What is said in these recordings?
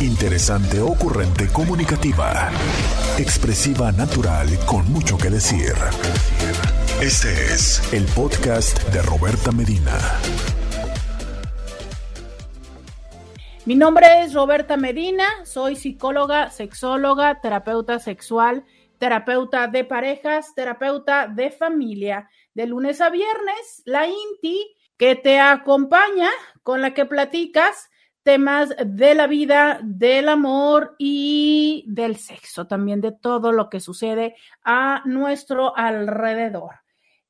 Interesante, ocurrente, comunicativa. Expresiva, natural, con mucho que decir. Este es el podcast de Roberta Medina. Mi nombre es Roberta Medina, soy psicóloga, sexóloga, terapeuta sexual, terapeuta de parejas, terapeuta de familia. De lunes a viernes, la INTI que te acompaña, con la que platicas temas de la vida, del amor y del sexo, también de todo lo que sucede a nuestro alrededor.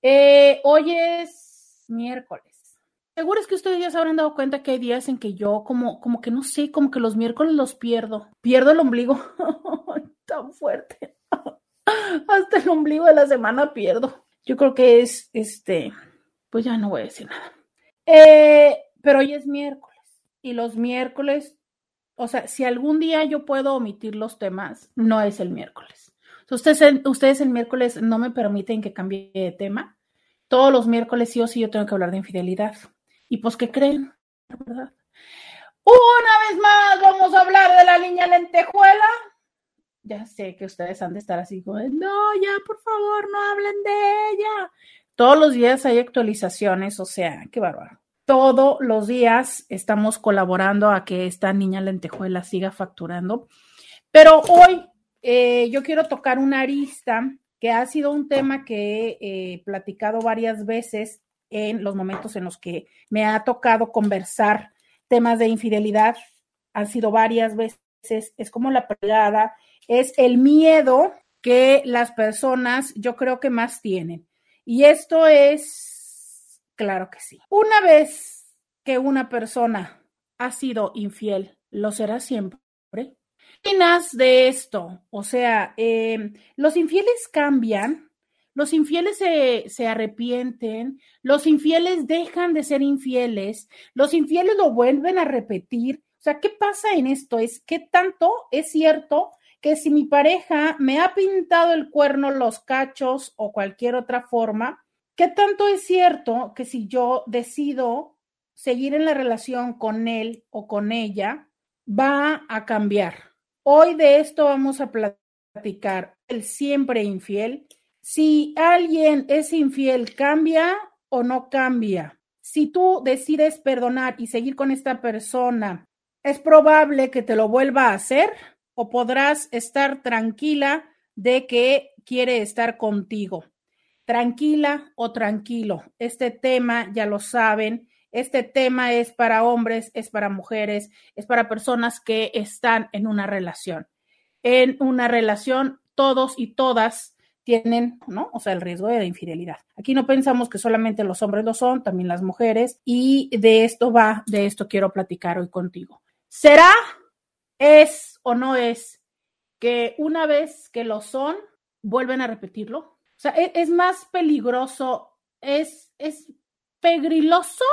Eh, hoy es miércoles. Seguro es que ustedes ya se habrán dado cuenta que hay días en que yo como, como que no sé, como que los miércoles los pierdo. Pierdo el ombligo tan fuerte. Hasta el ombligo de la semana pierdo. Yo creo que es, este, pues ya no voy a decir nada. Eh, pero hoy es miércoles y los miércoles, o sea, si algún día yo puedo omitir los temas, no es el miércoles. Ustedes, ustedes el miércoles no me permiten que cambie de tema. Todos los miércoles sí o sí yo tengo que hablar de infidelidad. Y pues, ¿qué creen? ¿Verdad? Una vez más vamos a hablar de la niña lentejuela. Ya sé que ustedes han de estar así no, ya, por favor, no hablen de ella. Todos los días hay actualizaciones, o sea, qué bárbaro todos los días estamos colaborando a que esta niña lentejuela siga facturando. Pero hoy eh, yo quiero tocar una arista que ha sido un tema que he platicado varias veces en los momentos en los que me ha tocado conversar temas de infidelidad. Han sido varias veces, es como la pegada, es el miedo que las personas yo creo que más tienen. Y esto es Claro que sí. Una vez que una persona ha sido infiel, lo será siempre. opinas de esto? O sea, em, los infieles cambian, los infieles se, se, arrepienten, los infieles dejan de ser infieles, los infieles lo vuelven a repetir. O sea, ¿qué pasa en esto? Es que tanto es cierto que si mi pareja me ha pintado el cuerno, los cachos o cualquier otra forma, ¿Qué tanto es cierto que si yo decido seguir en la relación con él o con ella, va a cambiar? Hoy de esto vamos a platicar. El siempre infiel. Si alguien es infiel, ¿cambia o no cambia? Si tú decides perdonar y seguir con esta persona, ¿es probable que te lo vuelva a hacer o podrás estar tranquila de que quiere estar contigo? Tranquila o tranquilo. Este tema, ya lo saben, este tema es para hombres, es para mujeres, es para personas que están en una relación. En una relación, todos y todas tienen, ¿no? O sea, el riesgo de infidelidad. Aquí no pensamos que solamente los hombres lo son, también las mujeres, y de esto va, de esto quiero platicar hoy contigo. ¿Será, es o no es que una vez que lo son, vuelven a repetirlo? O sea, e, es, más peligroso, es, es pegriloso,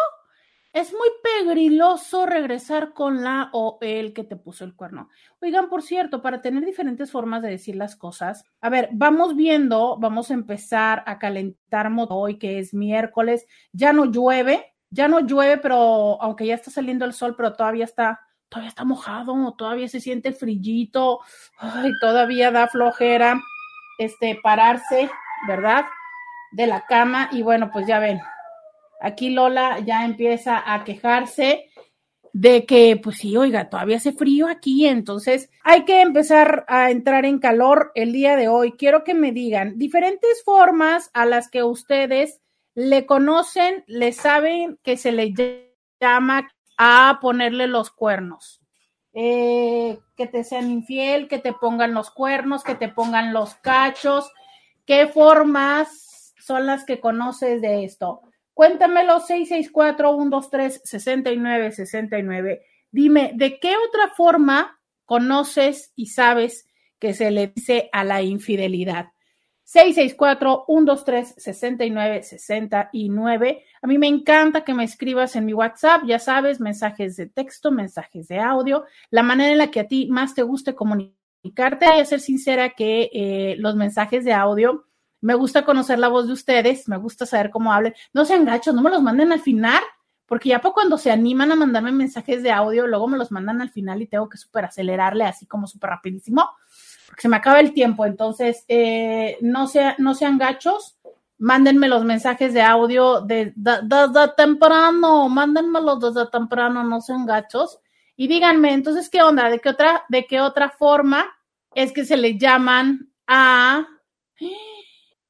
es muy pegriloso regresar con la o el que te puso el cuerno. Oigan, por cierto, para tener diferentes formas de decir las cosas, a ver, vamos viendo, vamos a empezar a calentar hoy, que es miércoles, ya no llueve, ya no llueve, pero aunque ya está saliendo el sol, pero todavía está, todavía está mojado, todavía se siente frillito, todavía da flojera, este, pararse ¿verdad? De la cama y bueno, pues ya ven, aquí Lola ya empieza a quejarse de que, pues sí, oiga, todavía hace frío aquí, entonces hay que empezar a entrar en calor el día de hoy. Quiero que me digan diferentes formas a las que ustedes le conocen, le saben que se le llama a ponerle los cuernos. Eh, que te sean infiel, que te pongan los cuernos, que te pongan los cachos, ¿Qué formas son las que conoces de esto? Cuéntamelo 664-123-6969. Dime, ¿de qué otra forma conoces y sabes que se le dice a la infidelidad? 664-123-6969. A mí me encanta que me escribas en mi WhatsApp, ya sabes, mensajes de texto, mensajes de audio, la manera en la que a ti más te guste comunicar comunicarte. A ser sincera que eh, los mensajes de audio, me gusta conocer la voz de ustedes, me gusta saber cómo hablen. No sean gachos, no me los manden al final, porque ya poco cuando se animan a mandarme mensajes de audio, luego me los mandan al final y tengo que súper acelerarle así como súper rapidísimo, porque se me acaba el tiempo. Entonces, eh, no, sea, no sean gachos, mándenme los mensajes de audio de, desde temprano, mándenmelos desde temprano, no sean gachos. Y díganme, entonces, ¿qué onda? ¿De qué otra, de qué otra forma es que se le llaman a...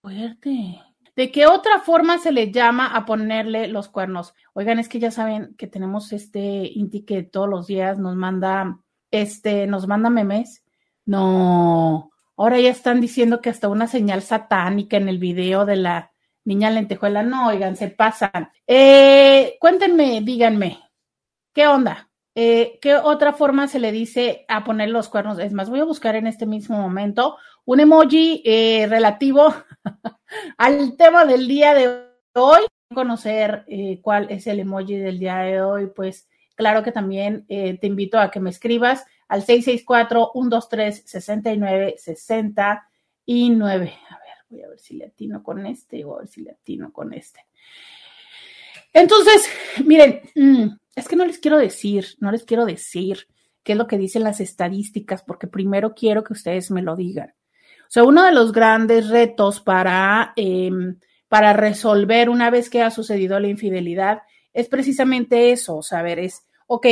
Fuerte. ¿De qué otra forma se le llama a ponerle los cuernos? Oigan, es que ya saben que tenemos este Inti que todos los días nos manda, este, nos manda memes. No, ahora ya están diciendo que hasta una señal satánica en el video de la niña lentejuela. No, oigan, se pasan. Eh, cuéntenme, díganme, ¿qué onda? Eh, ¿Qué otra forma se le dice a poner los cuernos? Es más, voy a buscar en este mismo momento un emoji eh, relativo al tema del día de hoy. Conocer eh, cuál es el emoji del día de hoy, pues claro que también te invito a que me escribas al 664-123-6969. A ver, voy a ver si le atino con este o a ver si le atino con este. Entonces, miren, mm, es que no les quiero decir, no les quiero decir qué es lo que dicen las estadísticas, porque primero quiero que ustedes me lo digan. O sea, uno de los grandes retos para, em, para resolver una vez que ha sucedido la infidelidad es precisamente eso, saber, es, ok,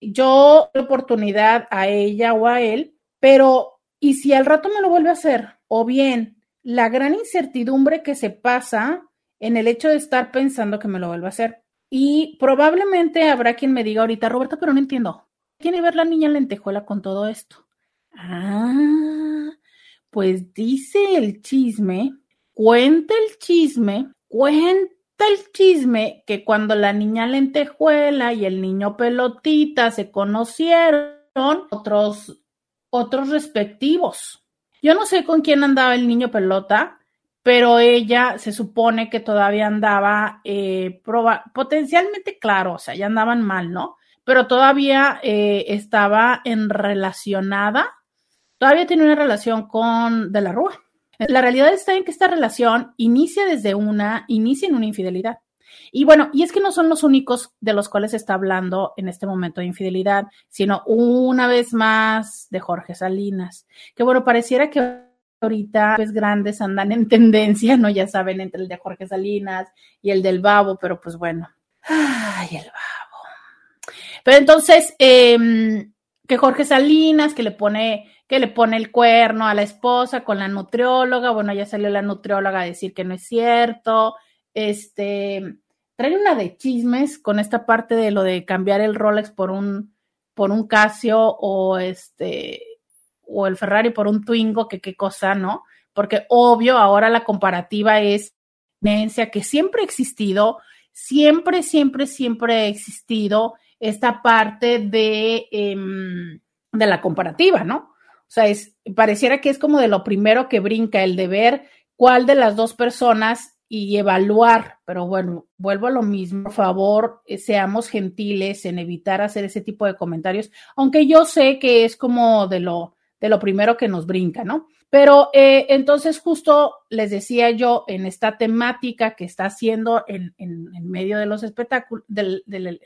yo doy oportunidad a ella o a él, pero ¿y si al rato me lo vuelve a hacer? O bien, la gran incertidumbre que se pasa en el hecho de estar pensando que me lo vuelva a hacer. Y probablemente habrá quien me diga ahorita, Roberta, pero no entiendo. ¿Quiere ver la niña en lentejuela con todo esto? Ah, pues dice el chisme, cuenta el chisme, cuenta el chisme que cuando la niña lentejuela y el niño pelotita se conocieron, otros, otros respectivos. Yo no sé con quién andaba el niño pelota, pero ella se supone que todavía andaba eh, potencialmente claro, o sea, ya andaban mal, ¿no? Pero todavía eh, estaba en relacionada, todavía tiene una relación con De la Rúa. La realidad está en que esta relación inicia desde una, inicia en una infidelidad. Y bueno, y es que no son los únicos de los cuales se está hablando en este momento de infidelidad, sino una vez más de Jorge Salinas, que bueno, pareciera que ahorita pues grandes andan en tendencia, ¿no? Ya saben, entre el de Jorge Salinas y el del babo, pero pues bueno. Ay, el babo. Pero entonces, em, que Jorge Salinas, que le pone, que le pone el cuerno a la esposa con la nutrióloga, bueno, ya salió la nutrióloga a decir que no es cierto. Este, trae una de chismes con esta parte de lo de cambiar el Rolex por un, por un Casio o este, o el Ferrari por un Twingo, que qué cosa, ¿no? Porque obvio, ahora la comparativa es que siempre ha existido, siempre, siempre, siempre ha existido esta parte de, em, de la comparativa, ¿no? O sea, es, pareciera que es como de lo primero que brinca, el de ver cuál de las dos personas y evaluar, pero bueno, vuelvo a lo mismo, por favor, eh, seamos gentiles en evitar hacer ese tipo de comentarios, aunque yo sé que es como de lo, de lo primero que nos brinca, ¿no? Pero eh, entonces justo les decía yo en esta temática que está haciendo en, medio de los espectáculos, del,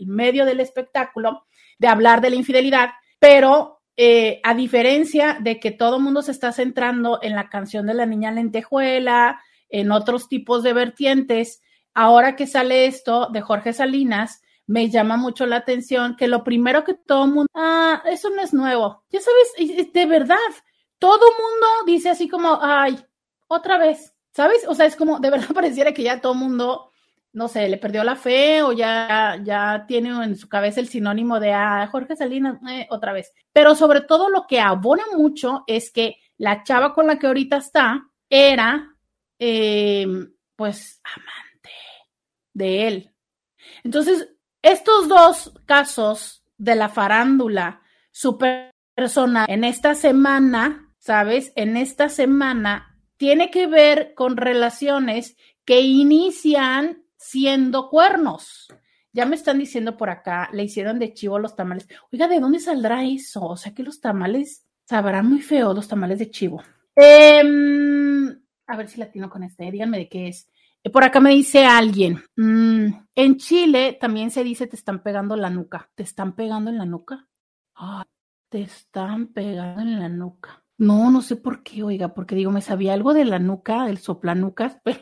medio del espectáculo, de hablar de la infidelidad, pero eh, a diferencia de que todo el mundo se está centrando en la canción de la niña lentejuela, en otros tipos de vertientes, ahora que sale esto de Jorge Salinas, me llama mucho la atención que lo primero que todo mundo, ah, eso no es nuevo. Ya sabes, de verdad, todo mundo dice así como, ay, otra vez, ¿sabes? O sea, es como, de verdad pareciera que ya todo mundo, no sé, le perdió la fe o ya, ya tiene en su cabeza el sinónimo de, ah, Jorge Salinas, eh, otra vez. Pero sobre todo lo que abona mucho es que la chava con la que ahorita está era, eh, pues, amante de él. Entonces, estos dos casos de la farándula super personal en esta semana, ¿sabes? En esta semana tiene que ver con relaciones que inician siendo cuernos. Ya me están diciendo por acá, le hicieron de chivo los tamales. Oiga, ¿de dónde saldrá eso? O sea que los tamales sabrán muy feo, los tamales de chivo. Em, a ver si latino con este, díganme de qué es. Por acá me dice alguien, mm, en Chile también se dice te están pegando la nuca. ¿Te están pegando en la nuca? Ah, te están pegando en la nuca. No, no sé por qué, oiga, porque digo, me sabía algo de la nuca, del soplanucas, pero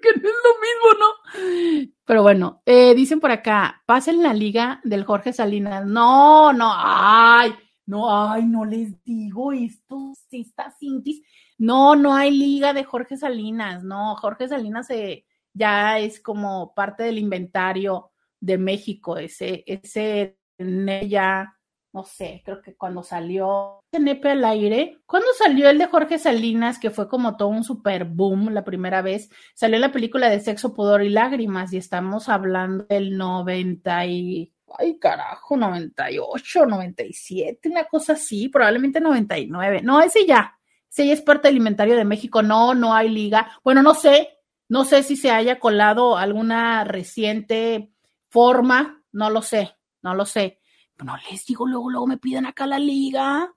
que no es lo mismo, ¿no? Pero bueno, eh, dicen por acá, pasen la liga del Jorge Salinas. No, no, ay, no, ay, no les digo esto, si está Cintis. No, no hay liga de Jorge Salinas, no, Jorge Salinas se, ya es como parte del inventario de México, ese, ese ya no sé, creo que cuando salió Nepe al aire, cuando salió el de Jorge Salinas, que fue como todo un super boom la primera vez, salió la película de Sexo, Pudor y Lágrimas, y estamos hablando del 90 y, ay carajo, 98, 97, una cosa así, probablemente 99, no, ese ya, ese ya es parte del inventario de México, no, no hay liga, bueno, no sé, no sé si se haya colado alguna reciente forma, no lo sé, no lo sé no les digo, luego, luego me piden acá la liga.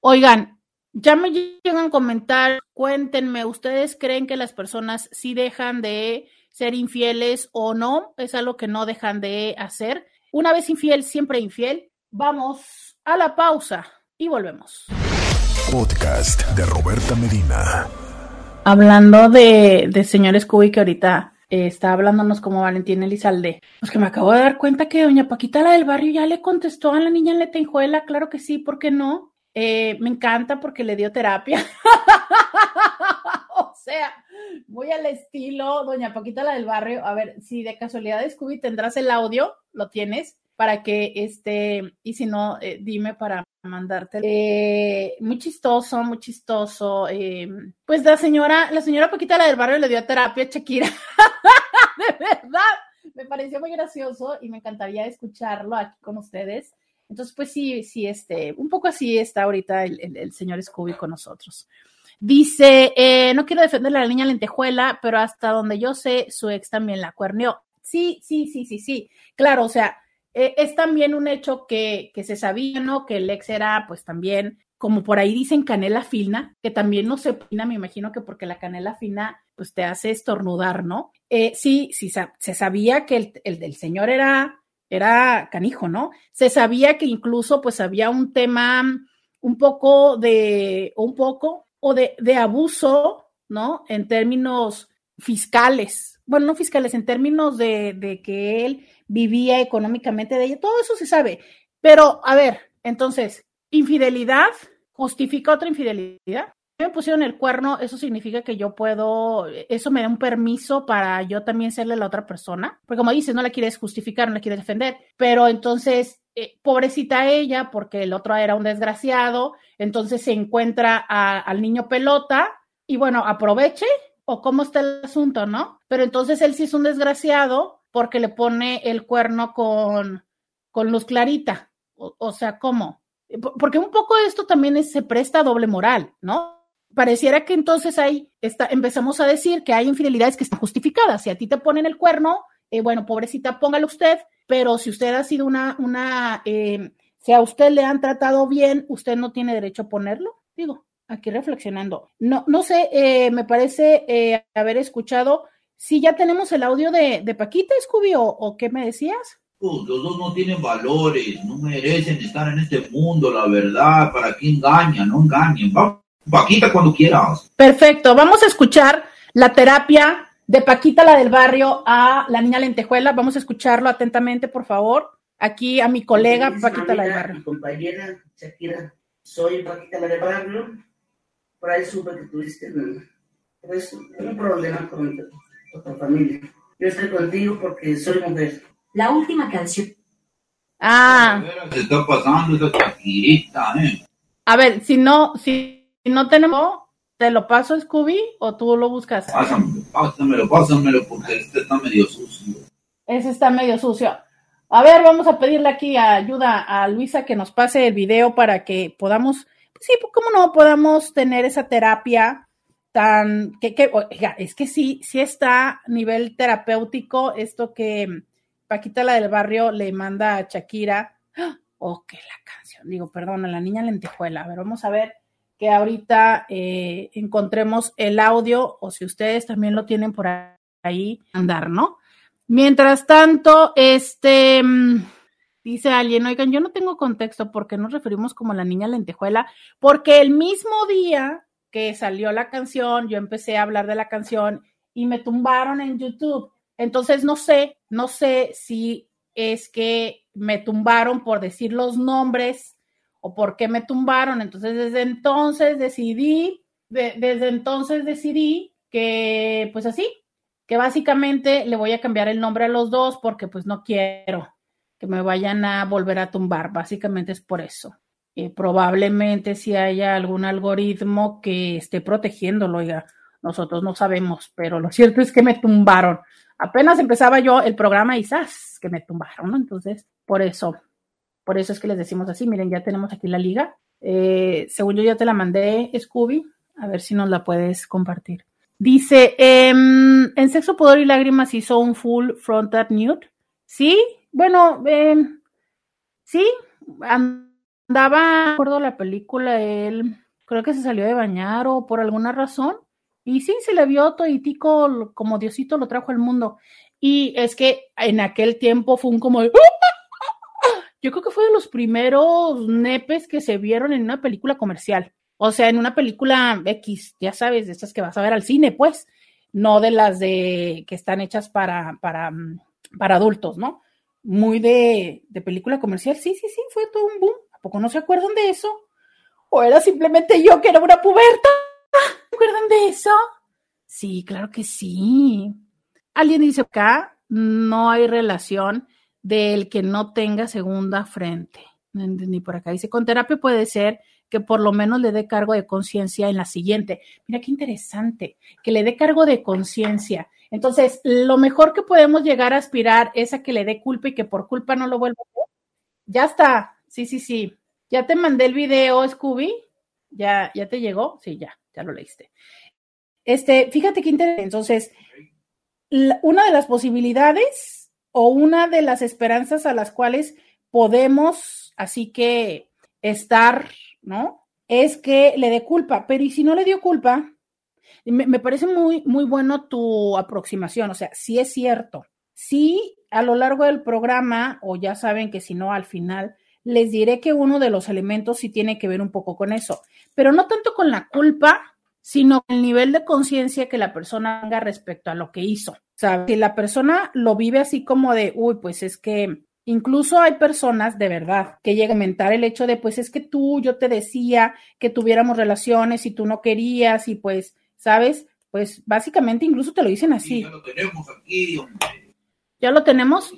Oigan, ya me llegan a comentar, cuéntenme, ¿ustedes creen que las personas sí dejan de ser infieles o no? Es algo que no dejan de hacer. Una vez infiel, siempre infiel. Vamos a la pausa y volvemos. Podcast de Roberta Medina. Hablando de, de señor Scooby que ahorita eh, está hablándonos como Valentín Elizalde. Pues que me acabo de dar cuenta que doña Paquita, la del barrio, ya le contestó a la niña en Letenjuela, claro que sí, ¿por qué no? Eh, me encanta porque le dio terapia. o sea, muy al estilo, doña Paquita, la del barrio. A ver, si de casualidad, Scooby, tendrás el audio, lo tienes, para que, este, y si no, eh, dime para mandarte. Eh, muy chistoso, muy chistoso. Eh, pues la señora, la señora Paquita la del barrio le dio terapia a Shakira. de verdad, me pareció muy gracioso y me encantaría escucharlo aquí con ustedes. Entonces, pues sí, sí, este, un poco así está ahorita el, señor Scooby con nosotros. Dice, eh, no quiero defenderle a la niña lentejuela, pero hasta donde yo sé, su ex también la cuerneó. Sí, sí, sí, sí, sí. Claro, o sea, eh, es también un hecho que, que, se sabía, ¿no? Que el ex era, pues también, como por ahí dicen, canela fina, que también no se opina, me imagino que porque la canela fina, pues te hace estornudar, ¿no? Eh, sí, sí, se sabía que el, el señor era, era canijo, ¿no? Se sabía que incluso, pues había un tema un poco de, un poco, o de, de abuso, ¿no? En términos fiscales, bueno, no fiscales, en términos de, de que él vivía económicamente de ella, todo eso se sabe. Pero, a ver, entonces, infidelidad justifica otra infidelidad. Me pusieron el cuerno, eso significa que yo puedo, eso me da un permiso para yo también serle la otra persona, porque como dices, no la quieres justificar, no la quieres defender, pero entonces, eh, pobrecita ella, porque el otro era un desgraciado, entonces se encuentra al niño pelota y bueno, aproveche o cómo está el asunto, ¿no? Pero entonces él sí es un desgraciado porque le pone el cuerno con, con luz clarita. O, sea, ¿cómo? Porque un poco esto también se presta a doble moral, ¿no? Pareciera que entonces ahí está, empezamos a decir que hay infidelidades que están justificadas. Si a ti te ponen el cuerno, eh, bueno, pobrecita, póngalo usted, pero si usted ha sido una, una, eh, si a usted le han tratado bien, usted no tiene derecho a ponerlo. Digo, aquí reflexionando. No, no sé, eh, me parece haber escuchado si ya tenemos el audio de, de Paquita, Scooby, o, qué me decías. Los dos no tienen valores, no merecen estar en este mundo, la verdad, para que engañan, no engañen. Va, Paquita cuando quieras. Perfecto, vamos a escuchar la terapia de Paquita, la del barrio, a la niña lentejuela. Vamos a escucharlo atentamente, por favor. Aquí a mi colega Paquita, la del barrio. compañera Shakira, soy Paquita, la del barrio. Por ahí supe que tuviste pues, un problema con familia. Yo estoy contigo porque soy mujer. La última canción. Ah. Se está pasando esa chaquirita, ¿eh? A ver, si no, si no tenemos, ¿te lo paso, Scooby, o tú lo buscas? Pásamelo, pásamelo, pásamelo, porque este está medio sucio. Ese está medio sucio. A ver, vamos a pedirle aquí ayuda a Luisa que nos pase el video para que podamos, sí, ¿cómo no podamos tener esa terapia tan, que, oiga, es que sí, sí está a nivel terapéutico esto que Paquita la del barrio le manda a Shakira. ¡Ah! Oh, que la canción, digo, perdón, a la niña lentejuela. A ver, vamos a ver que ahorita eh, encontremos el audio o si ustedes también lo tienen por ahí, andar, ¿no? Mientras tanto, este, mm, dice alguien, oigan, yo no tengo contexto porque nos referimos como la niña lentejuela, porque el mismo día salió la canción, yo empecé a hablar de la canción y me tumbaron en YouTube. Entonces, no sé, no sé si es que me tumbaron por decir los nombres o por qué me tumbaron. Entonces, desde entonces decidí, desde entonces decidí que, pues así, que básicamente le voy a cambiar el nombre a los dos porque pues no quiero que me vayan a volver a tumbar. Básicamente es por eso. Eh, probablemente si haya algún algoritmo que esté protegiéndolo, oiga, nosotros no sabemos, pero lo cierto es que me tumbaron. Apenas empezaba yo el programa y ¡zas! que me tumbaron, ¿no? Entonces, por eso, por eso es que les decimos así, miren, ya tenemos aquí la liga. Eh, según yo ya te la mandé, Scooby, a ver si nos la puedes compartir. Dice, em, en Sexo, Poder y Lágrimas hizo un full frontal nude. Sí, bueno, em, sí, andaba, recuerdo la película, él creo que se salió de bañar o por alguna razón. Y sí, se le vio toitico como Diosito lo trajo al mundo. Y es que en aquel tiempo fue un como. Yo creo que fue de los primeros nepes que se vieron en una película comercial. O sea, en una película X, ya sabes, de estas que vas a ver al cine, pues, no de las de que están hechas para, para, mm, para adultos, ¿no? Muy de, de película comercial. Sí, sí, sí, fue todo un boom. ¿A poco no se acuerdan de eso? ¿O era simplemente yo que era una puberta? ¿Se acuerdan de eso? Sí, claro que sí. Alguien dice acá, no hay relación del que no tenga segunda frente. Ni por acá. Dice, con terapia puede ser que por lo menos le dé cargo de conciencia en la siguiente. Mira qué interesante, que le dé cargo de conciencia. Entonces, lo mejor que podemos llegar a aspirar es a que le dé culpa y que por culpa no lo vuelva a hacer. Ya está. Sí, sí, sí. Ya te mandé el video, Scooby. Ya, ya te llegó. Sí, ya, ya lo leíste. Este, fíjate qué interesante. Entonces, una de las posibilidades o una de las esperanzas a las cuales podemos, así que, estar ¿no? Es que le dé culpa, pero ¿y si no le dio culpa? Me, parece muy, muy bueno tu aproximación, o sea, si es cierto, sí a lo largo del programa, o ya saben que si no al final, les diré que uno de los elementos sí tiene que ver un poco con eso, pero no tanto con la culpa, sino con el nivel de conciencia que la persona tenga respecto a lo que hizo. O sea, si la persona lo vive así como de, uy, pues es que Incluso hay personas de verdad que llegan a comentar el hecho de, pues es que tú, yo te decía que tuviéramos relaciones y tú no querías y pues, ¿sabes? Pues básicamente incluso te lo dicen así. ya lo tenemos aquí, ¿Ya lo tenemos?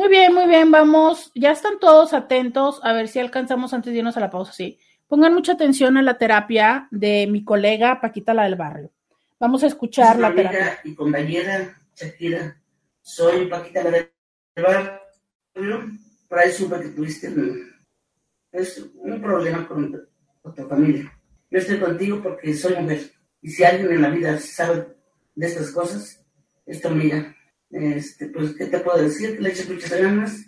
Muy bien, muy bien, vamos. Ya están todos atentos a ver si alcanzamos antes de irnos a la pausa, sí. Pongan mucha atención a la terapia de mi colega Paquita, la del barrio. Vamos a escuchar la terapia. Y compañera Shakira, soy Paquita la del por ahí supe que tuviste un, problema con, tu familia. Yo estoy contigo porque soy mujer. Y si alguien en la vida sabe de estas cosas, esto mira, este, pues, ¿qué te puedo decir? Que le eches muchas ganas.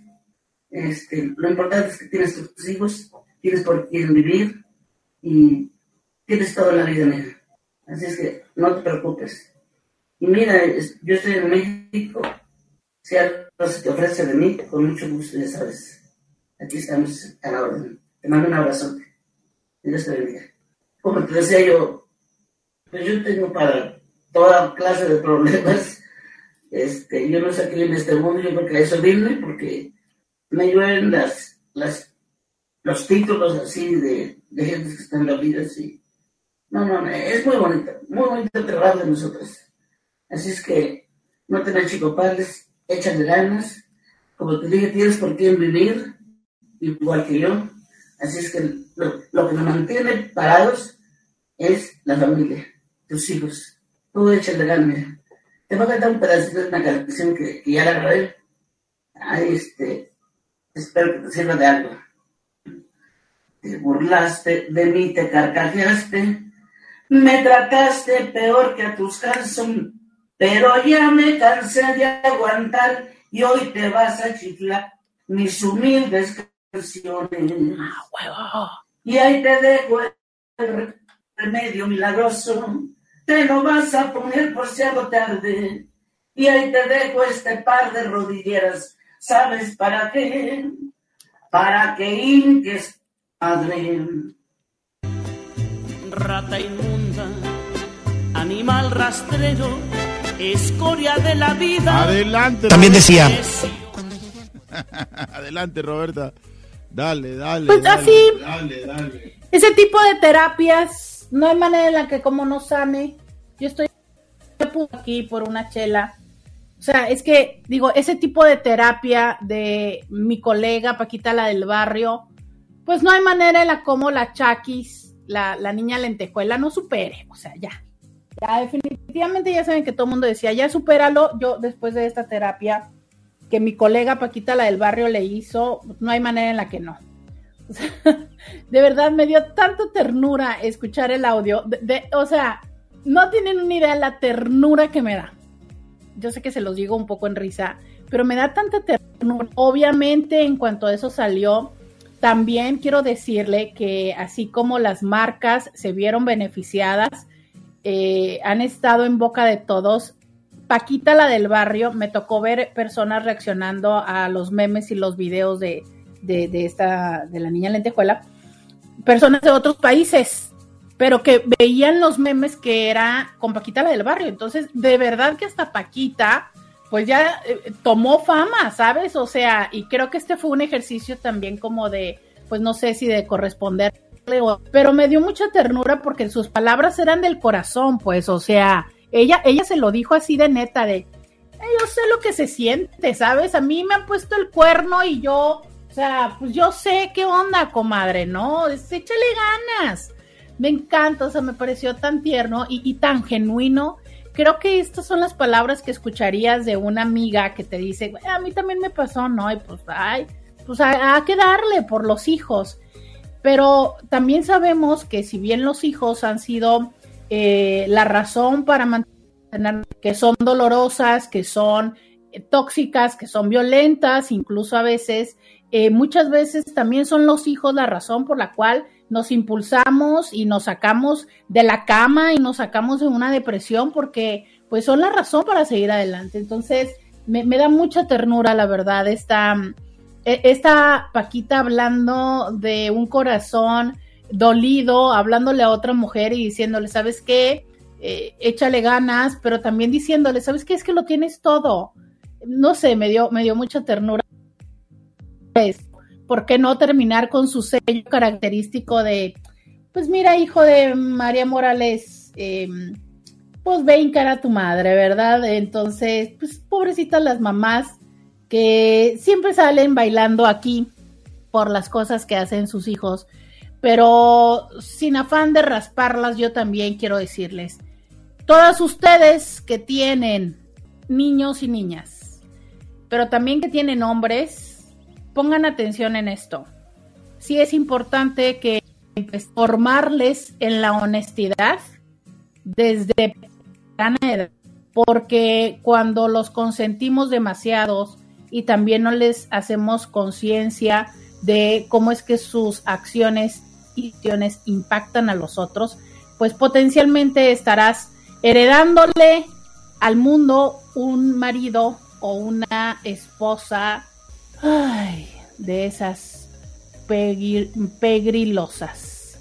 Este, lo importante es que tienes tus hijos, tienes por quién vivir y tienes todo en la vida, mira. Así es que no te preocupes. Y mira, yo estoy en México si algo se te ofrece de mí, con mucho gusto, ya sabes. Aquí estamos a la orden. Te mando un abrazote. Dios te bendiga. Como te decía yo, pues yo tengo para toda clase de problemas. Este, yo no sé qué en este mundo, yo creo que eso vine porque me llueven las, las, los títulos así de, de gente que está en la vida así. No, no, es muy bonito, muy bonito el trabajo de nosotros. Así es que no tener chico padres, échale ganas. Como te dije, tienes por quién vivir, igual que yo. Así es que lo, que nos mantiene parados es la familia, tus hijos. Tú échale ganas. Te voy a cantar un pedacito de una canción que, ya la grabé. Ahí, este, espero que te sirva de algo. Te burlaste de mí, te carcajeaste, me trataste peor que a tus calzones pero ya me cansé de aguantar y hoy te vas a chiflar mis humildes canciones. Ah, huevo. Y ahí te dejo el remedio milagroso. Te lo vas a poner por si algo tarde. Y ahí te dejo este par de rodilleras. ¿Sabes para qué? Para que hinques, padre. Rata inmunda, animal rastrero, escoria de la vida. Adelante. También decía. Adelante, Roberta. Dale, dale. Pues dale, así. Dale, dale. Ese tipo de terapias, no hay manera en la que como no sane. Yo estoy aquí por una chela. O sea, es que, digo, ese tipo de terapia de mi colega Paquita, la del barrio, pues no hay manera en la como la Chaquis, la, la niña lentejuela, no supere. O sea, ya. Ya, definitivamente ya saben que todo el mundo decía, ya supéralo. Yo, después de esta terapia que mi colega Paquita, la del barrio, le hizo, no hay manera en la que no. De verdad me dio tanta ternura escuchar el audio. De, o sea, no tienen una idea la ternura que me da. Yo sé que se los digo un poco en risa, pero me da tanta ternura. Obviamente, en cuanto a eso salió, también quiero decirle que así como las marcas se vieron beneficiadas, eh, han estado en boca de todos. Paquita, la del barrio, me tocó ver personas reaccionando a los memes y los videos de, de, de esta, de la niña lentejuela, personas de otros países, pero que veían los memes que era con Paquita la del barrio. Entonces, de verdad que hasta Paquita, pues ya eh, tomó fama, ¿sabes? O sea, y creo que este fue un ejercicio también como de, pues no sé si de corresponderle, pero me dio mucha ternura porque sus palabras eran del corazón, pues, o sea, ella, ella se lo dijo así de neta, de, yo sé lo que se siente, ¿sabes? A mí me han puesto el cuerno y yo, o sea, pues yo sé qué onda, comadre, ¿no? Es, échale ganas me encanta, o sea, me pareció tan tierno y, tan genuino. Creo que estas son las palabras que escucharías de una amiga que te dice, a mí también me pasó, ¿no? Y pues, ay, pues a, a que darle por los hijos. Pero también sabemos que si bien los hijos han sido eh, la razón para mantener, que son dolorosas, que son eh, tóxicas, que son violentas, incluso a veces, eh, muchas veces también son los hijos la razón por la cual nos impulsamos y nos sacamos de la cama y nos sacamos de una depresión porque pues son la razón para seguir adelante. Entonces me, me da mucha ternura, la verdad, esta, esta Paquita hablando de un corazón dolido, hablándole a otra mujer y diciéndole, ¿sabes qué? Eh, échale ganas, pero también diciéndole, ¿sabes qué? Es que lo tienes todo. No sé, me dio, me dio mucha ternura. Pues, ¿por qué no terminar con su sello característico de, pues mira, hijo de María Morales, eh, pues ve encara a tu madre, ¿verdad? Entonces, pues pobrecitas las mamás que siempre salen bailando aquí por las cosas que hacen sus hijos, pero sin afán de rasparlas, yo también quiero decirles, todas ustedes que tienen niños y niñas, pero también que tienen hombres, pongan atención en esto. Sí es importante que formarles en la honestidad desde porque cuando los consentimos demasiados y también no les hacemos conciencia de cómo es que sus acciones y acciones impactan a los otros, pues potencialmente estarás heredándole al mundo un marido o una esposa Ay, de esas pegri pegrilosas.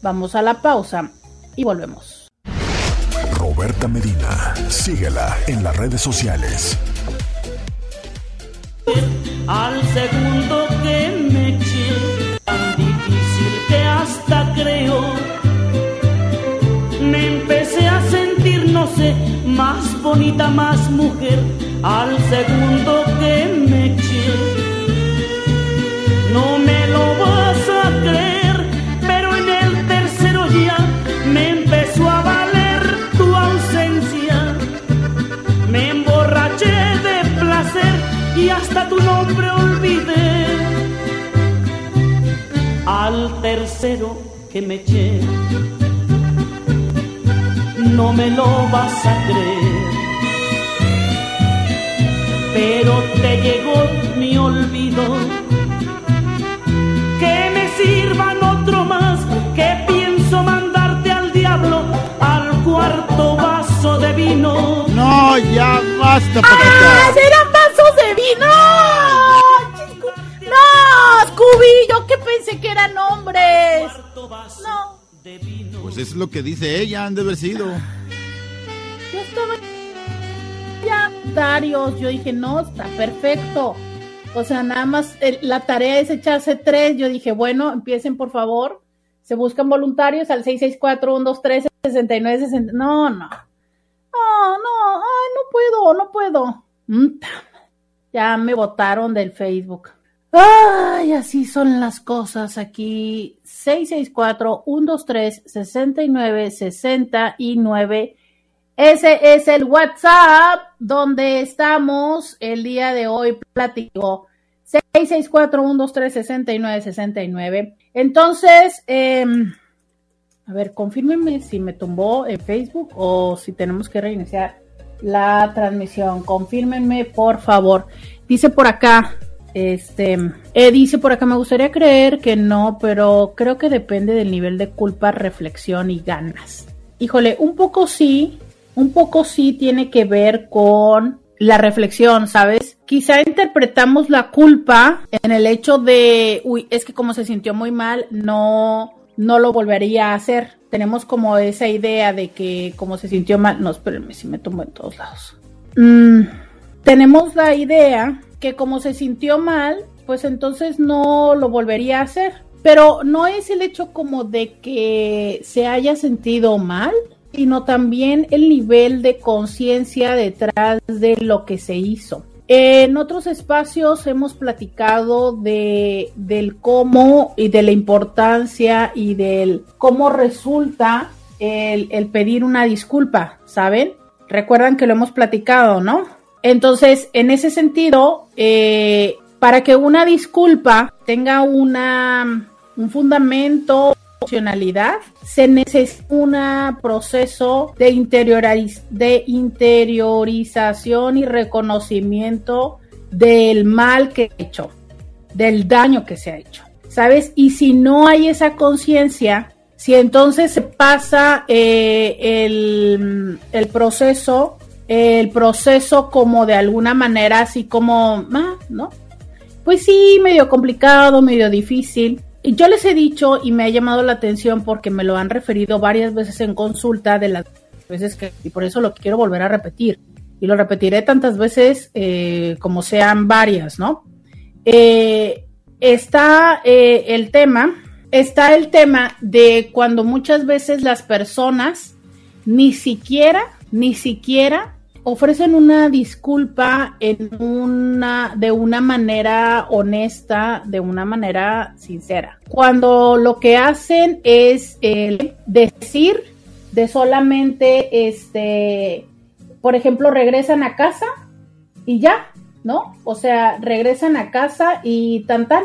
Vamos a la pausa y volvemos. Roberta Medina, síguela en las redes sociales. Al segundo que me eché, tan difícil que hasta creo, me empecé a sentir, no sé, más bonita, más mujer, al segundo que me eché tercero que me eché. No me lo vas a creer, pero te llegó mi olvido. Que me sirvan otro más, que pienso mandarte al diablo, al cuarto vaso de vino. No, ya basta, papita. ¡Ah, serán vasos de vino! ¡Scooby! Yo que pensé que eran hombres. No, Pues es lo que dice ella, han de haber sido. yo estaba ya Darius. Yo dije, no, está perfecto. O sea, nada más la tarea es echarse tres. Yo dije, bueno, empiecen por favor. Se buscan voluntarios al 664-123-6960. No, no. No, no, ay, no puedo, no puedo. Mm, Ya me votaron del Facebook. Ay, así son las cosas aquí. 664-123-6969. Ese es el WhatsApp donde estamos el día de hoy. Platico. 664-123-6969. Entonces, em, a ver, confírmenme si me tumbó en Facebook o si tenemos que reiniciar la transmisión. Confírmenme, por favor. Dice por acá, este, dice por acá, me gustaría creer que no, pero creo que depende del nivel de culpa, reflexión y ganas. Híjole, un poco sí, un poco sí tiene que ver con la reflexión, ¿sabes? Quizá interpretamos la culpa en el hecho de, uy, es que como se sintió muy mal, no, no lo volvería a hacer. Tenemos como esa idea de que como se sintió mal, no, espérenme si me tomo en todos lados. Mm, tenemos la idea que como se sintió mal, pues entonces no lo volvería a hacer. Pero no es el hecho como de que se haya sentido mal, sino también el nivel de conciencia detrás de lo que se hizo. En otros espacios hemos platicado de, del cómo y de la importancia y del cómo resulta el, el pedir una disculpa, ¿saben? Recuerdan que lo hemos platicado, ¿no? Entonces, en ese sentido, eh, para que una disculpa tenga una, un fundamento, funcionalidad, se necesita un proceso de, de interiorización y reconocimiento del mal que ha hecho, del daño que se ha hecho, ¿sabes? Y si no hay esa conciencia, si entonces se pasa eh, el, el proceso el proceso como de alguna manera así como, ah, ¿no? Pues sí, medio complicado, medio difícil. Y yo les he dicho y me ha llamado la atención porque me lo han referido varias veces en consulta de las veces que, y por eso lo quiero volver a repetir. Y lo repetiré tantas veces eh, como sean varias, ¿no? Eh, está eh, el tema, está el tema de cuando muchas veces las personas ni siquiera, ni siquiera ofrecen una disculpa en una de una manera honesta, de una manera sincera. Cuando lo que hacen es el decir de solamente este, por ejemplo, regresan a casa y ya, ¿no? O sea, regresan a casa y tan tan.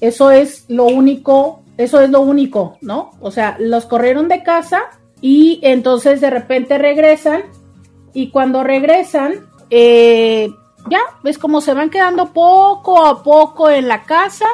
Eso es lo único, eso es lo único, ¿no? O sea, los corrieron de casa y entonces de repente regresan y cuando regresan, eh, ya, ves como se van quedando poco a poco en la casa,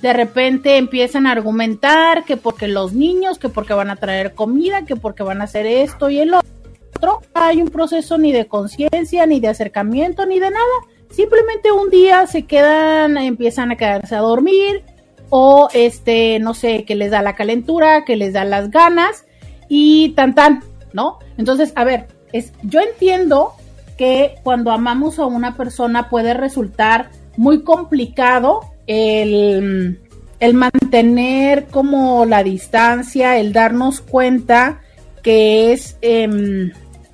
de repente empiezan a argumentar que porque los niños, que porque van a traer comida, que porque van a hacer esto y el otro, hay un proceso ni de conciencia, ni de acercamiento, ni de nada, simplemente un día se quedan, empiezan a quedarse a dormir, o este, no sé, que les da la calentura, que les da las ganas, y tan tan, ¿no? Entonces, a ver, es, yo entiendo que cuando amamos a una persona puede resultar muy complicado el, mantener como la distancia, el darnos cuenta que es eh,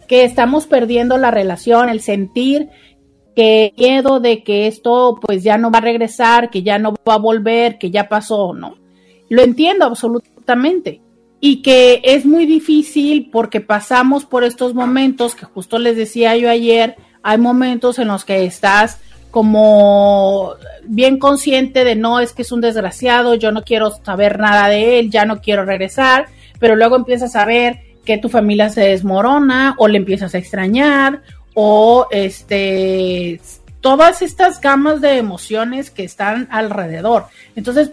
que estamos perdiendo la relación, el sentir que miedo de que esto pues ya no va a regresar, que ya no va a volver, que ya pasó, ¿no? Lo entiendo absolutamente y que es muy difícil porque pasamos por estos momentos que justo les decía yo ayer, hay momentos en los que estás como bien consciente de no, es que es un desgraciado, yo no quiero saber nada de él, ya no quiero regresar, pero luego empiezas a ver que tu familia se desmorona o le empiezas a extrañar o este todas estas gamas de emociones que están alrededor. Entonces,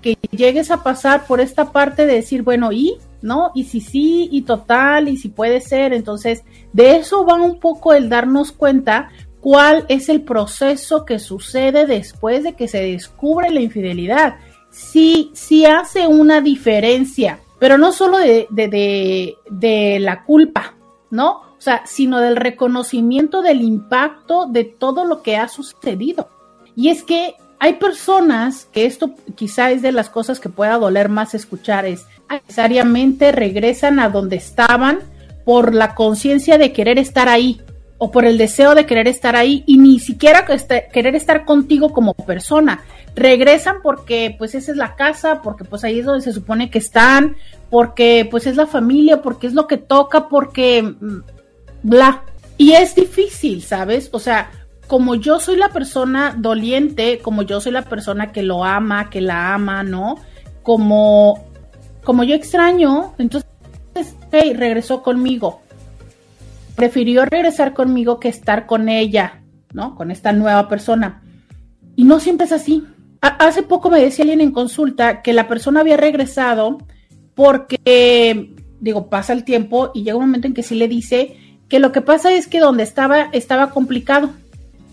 que llegues a pasar por esta parte de decir, bueno, ¿y? ¿No? Y si sí, y total, y si puede ser. Entonces, de eso va un poco el darnos cuenta cuál es el proceso que sucede después de que se descubre la infidelidad. Sí, sí hace una diferencia, pero no solo de, de, de, de la culpa, ¿no? O sea, sino del reconocimiento del impacto de todo lo que ha sucedido. Y es que hay personas que esto quizá es de las cosas que pueda doler más escuchar, es necesariamente regresan a donde estaban por la conciencia de querer estar ahí, o por el deseo de querer estar ahí y ni siquiera querer estar contigo como persona. Regresan porque pues esa es la casa, porque pues ahí es donde se supone que están, porque pues es la familia, porque es lo que toca, porque mm, bla. Y es difícil, ¿sabes? O sea, como yo soy la persona doliente, como yo soy la persona que lo ama, que la ama, ¿no? Como, como yo extraño, entonces, hey, regresó conmigo prefirió regresar conmigo que estar con ella, ¿no? Con esta nueva persona. Y no siempre es así. hace poco me decía alguien en consulta que la persona había regresado porque, digo, pasa el tiempo y llega un momento en que sí le dice que lo que pasa es que donde estaba estaba complicado,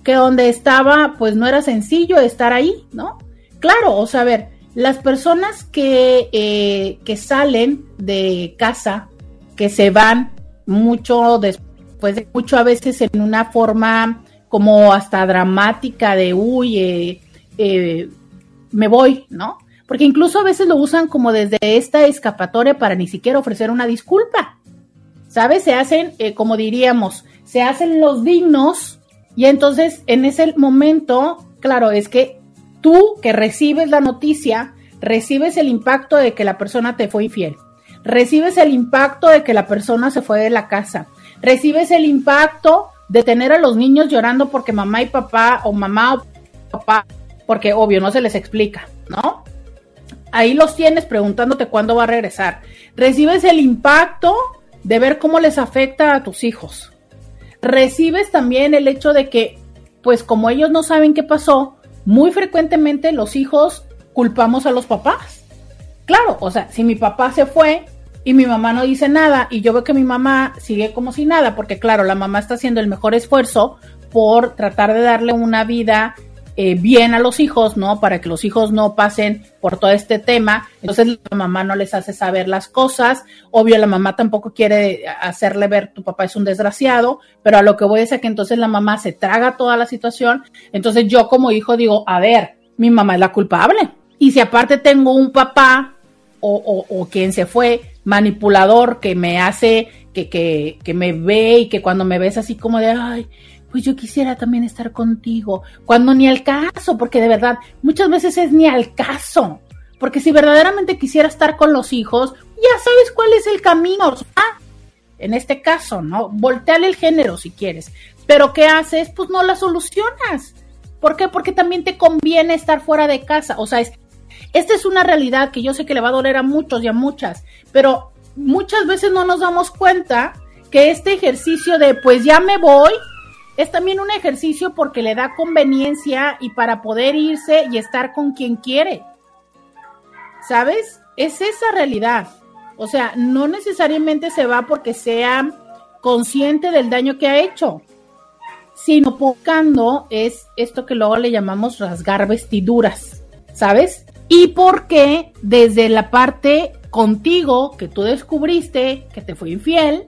que donde estaba pues no era sencillo estar ahí, ¿no? Claro, o sea, a ver, las personas que, eh, que salen de casa, que se van mucho después, pues mucho a veces en una forma como hasta dramática de, uy, eh, eh, me voy, ¿no? Porque incluso a veces lo usan como desde esta escapatoria para ni siquiera ofrecer una disculpa. ¿Sabes? Se hacen, como diríamos, se hacen los dignos y entonces en ese momento, claro, es que tú que recibes la noticia, recibes el impacto de que la persona te fue infiel, recibes el impacto de que la persona se fue de la casa, recibes el impacto de tener a los niños llorando porque mamá y papá o mamá o papá, porque obvio no se les explica, ¿no? Ahí los tienes preguntándote cuándo va a regresar. Recibes el impacto de ver cómo les afecta a tus hijos. Recibes también el hecho de que, pues como ellos no saben qué pasó, muy frecuentemente los hijos culpamos a los papás. Claro, o sea, si mi papá se fue, y mi mamá no dice nada y yo veo que mi mamá sigue como si nada, porque claro, la mamá está haciendo el mejor esfuerzo por tratar de darle una vida eh, bien a los hijos, ¿no? Para que los hijos no pasen por todo este tema. Entonces la mamá no les hace saber las cosas. Obvio, la mamá tampoco quiere hacerle ver tu papá es un desgraciado, pero a lo que voy es a que entonces la mamá se traga toda la situación. Entonces yo como hijo digo, a ver, mi mamá es la culpable. Y si aparte tengo un papá o, o, o quien se fue manipulador que me hace, que, que, que me ve y que cuando me ves así como de, ay, pues yo quisiera también estar contigo, cuando ni al caso, porque de verdad, muchas veces es ni al caso, porque si verdaderamente quisiera estar con los hijos, ya sabes cuál es el camino, ah, en este caso, ¿no? Volteale el género si quieres, pero ¿qué haces? Pues no la solucionas. ¿Por qué? Porque también te conviene estar fuera de casa, o sea, es, esta es una realidad que yo sé que le va a doler a muchos y a muchas, pero muchas veces no nos damos cuenta que este ejercicio de pues ya me voy es también un ejercicio porque le da conveniencia y para poder irse y estar con quien quiere. ¿Sabes? Es esa realidad. O sea, no necesariamente se va porque sea consciente del daño que ha hecho, sino buscando es esto que luego le llamamos rasgar vestiduras, ¿sabes? y porque desde la parte contigo que tú descubriste que te fue infiel,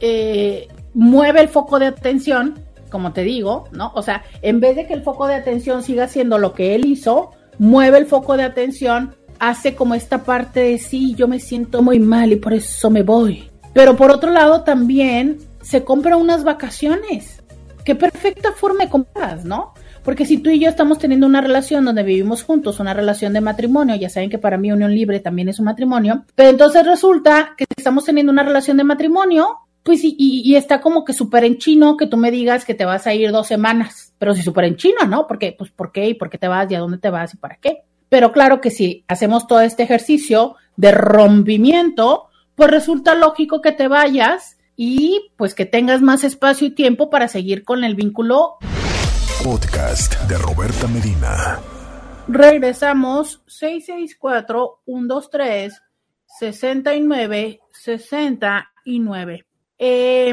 eh, mueve el foco de atención, como te digo, ¿no? O sea, en vez de que el foco de atención siga siendo lo que él hizo, mueve el foco de atención, hace como esta parte de sí, yo me siento muy mal y por eso me voy. Pero por otro lado también se compra unas vacaciones. Qué perfecta forma de compras, ¿no? Porque si tú y yo estamos teniendo una relación donde vivimos juntos, una relación de matrimonio, ya saben que para mí unión libre también es un matrimonio, pero entonces resulta que estamos teniendo una relación de matrimonio, pues y, está como que súper en chino que tú me digas que te vas a ir dos semanas, pero si súper en chino, ¿no? Porque, pues, ¿por qué? ¿Y por qué te vas? ¿Y a dónde te vas? ¿Y para qué? Pero claro que si hacemos todo este ejercicio de rompimiento, pues resulta lógico que te vayas y pues que tengas más espacio y tiempo para seguir con el vínculo podcast de Roberta Medina. Regresamos 664-123-69-69. Eh,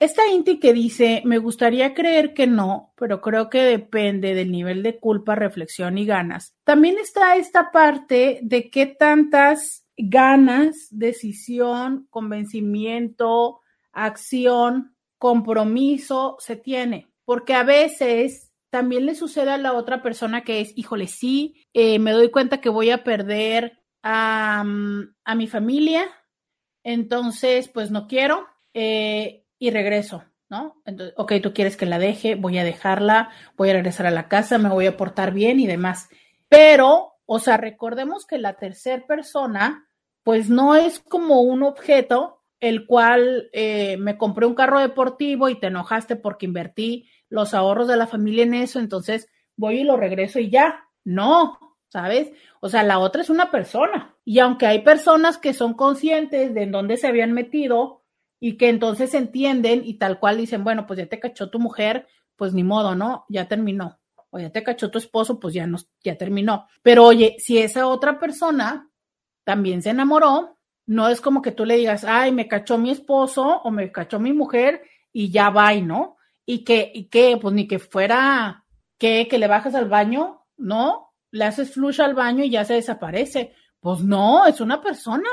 esta Inti que dice, me gustaría creer que no, pero creo que depende del nivel de culpa, reflexión y ganas. También está esta parte de qué tantas ganas, decisión, convencimiento, acción, compromiso se tiene, porque a veces también le sucede a la otra persona que es, híjole, sí, eh, me doy cuenta que voy a perder a, a mi familia, entonces pues no quiero eh, y regreso, ¿no? Entonces, ok, tú quieres que la deje, voy a dejarla, voy a regresar a la casa, me voy a portar bien y demás. Pero, o sea, recordemos que la tercera persona, pues no es como un objeto el cual eh, me compré un carro deportivo y te enojaste porque invertí los ahorros de la familia en eso, entonces voy y lo regreso y ya. No, ¿sabes? O sea, la otra es una persona. Y aunque hay personas que son conscientes de en dónde se habían metido y que entonces entienden y tal cual dicen, bueno, pues ya te cachó tu mujer, pues ni modo, ¿no? Ya terminó. O ya te cachó tu esposo, pues ya no, ya terminó. Pero oye, si esa otra persona también se enamoró, no es como que tú le digas, ay, me cachó mi esposo o me cachó mi mujer y ya va, ¿no? Y que, y que, pues ni que fuera, que, que le bajas al baño, ¿no? Le haces flush al baño y ya se desaparece. Pues no, es una persona,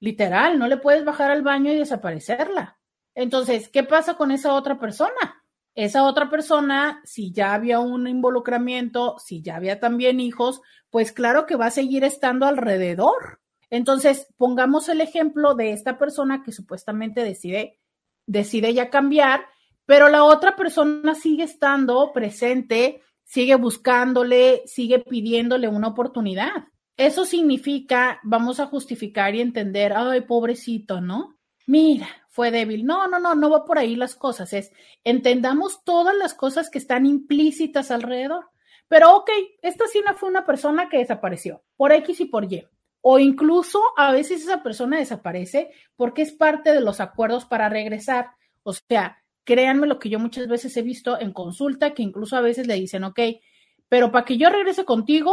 literal, no le puedes bajar al baño y desaparecerla. Entonces, ¿qué pasa con esa otra persona? Esa otra persona, si ya había un involucramiento, si ya había también hijos, pues claro que va a seguir estando alrededor entonces, pongamos el ejemplo de esta persona que supuestamente decide, decide ya cambiar, pero la otra persona sigue estando presente, sigue buscándole, sigue pidiéndole una oportunidad. Eso significa, vamos a justificar y entender, ay, pobrecito, ¿no? Mira, fue débil. No, no, no, no va por ahí las cosas. Es, entendamos todas las cosas que están implícitas alrededor. Pero ok, esta sí fue una persona que desapareció por X y por Y o incluso a veces esa persona desaparece porque es parte de los acuerdos para regresar. O sea, créanme lo que yo muchas veces he visto en consulta, que incluso a veces le dicen, ok, pero para que yo regrese contigo,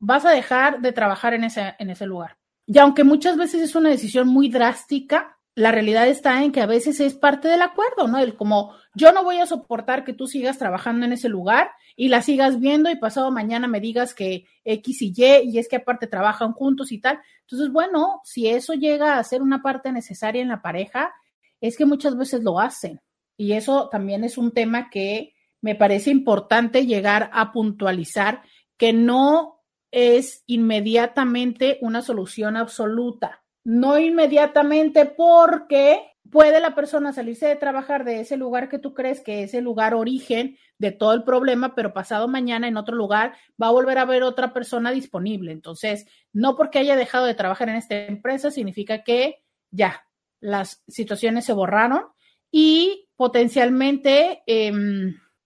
vas a dejar de trabajar en ese, en ese lugar. Y aunque muchas veces es una decisión muy drástica, la realidad está en que a veces es parte del acuerdo, ¿no? El como yo no voy a soportar que tú sigas trabajando en ese lugar y la sigas viendo y pasado mañana me digas que X y Y y es que aparte trabajan juntos y tal. Entonces, bueno, si eso llega a ser una parte necesaria en la pareja, es que muchas veces lo hacen. Y eso también es un tema que me parece importante llegar a puntualizar, que no es inmediatamente una solución absoluta no inmediatamente porque puede la persona salirse de trabajar de ese lugar que tú crees que es el lugar origen de todo el problema, pero pasado mañana en otro lugar va a volver a haber otra persona disponible. Entonces, no porque haya dejado de trabajar en esta empresa significa que ya las situaciones se borraron y potencialmente... Eh,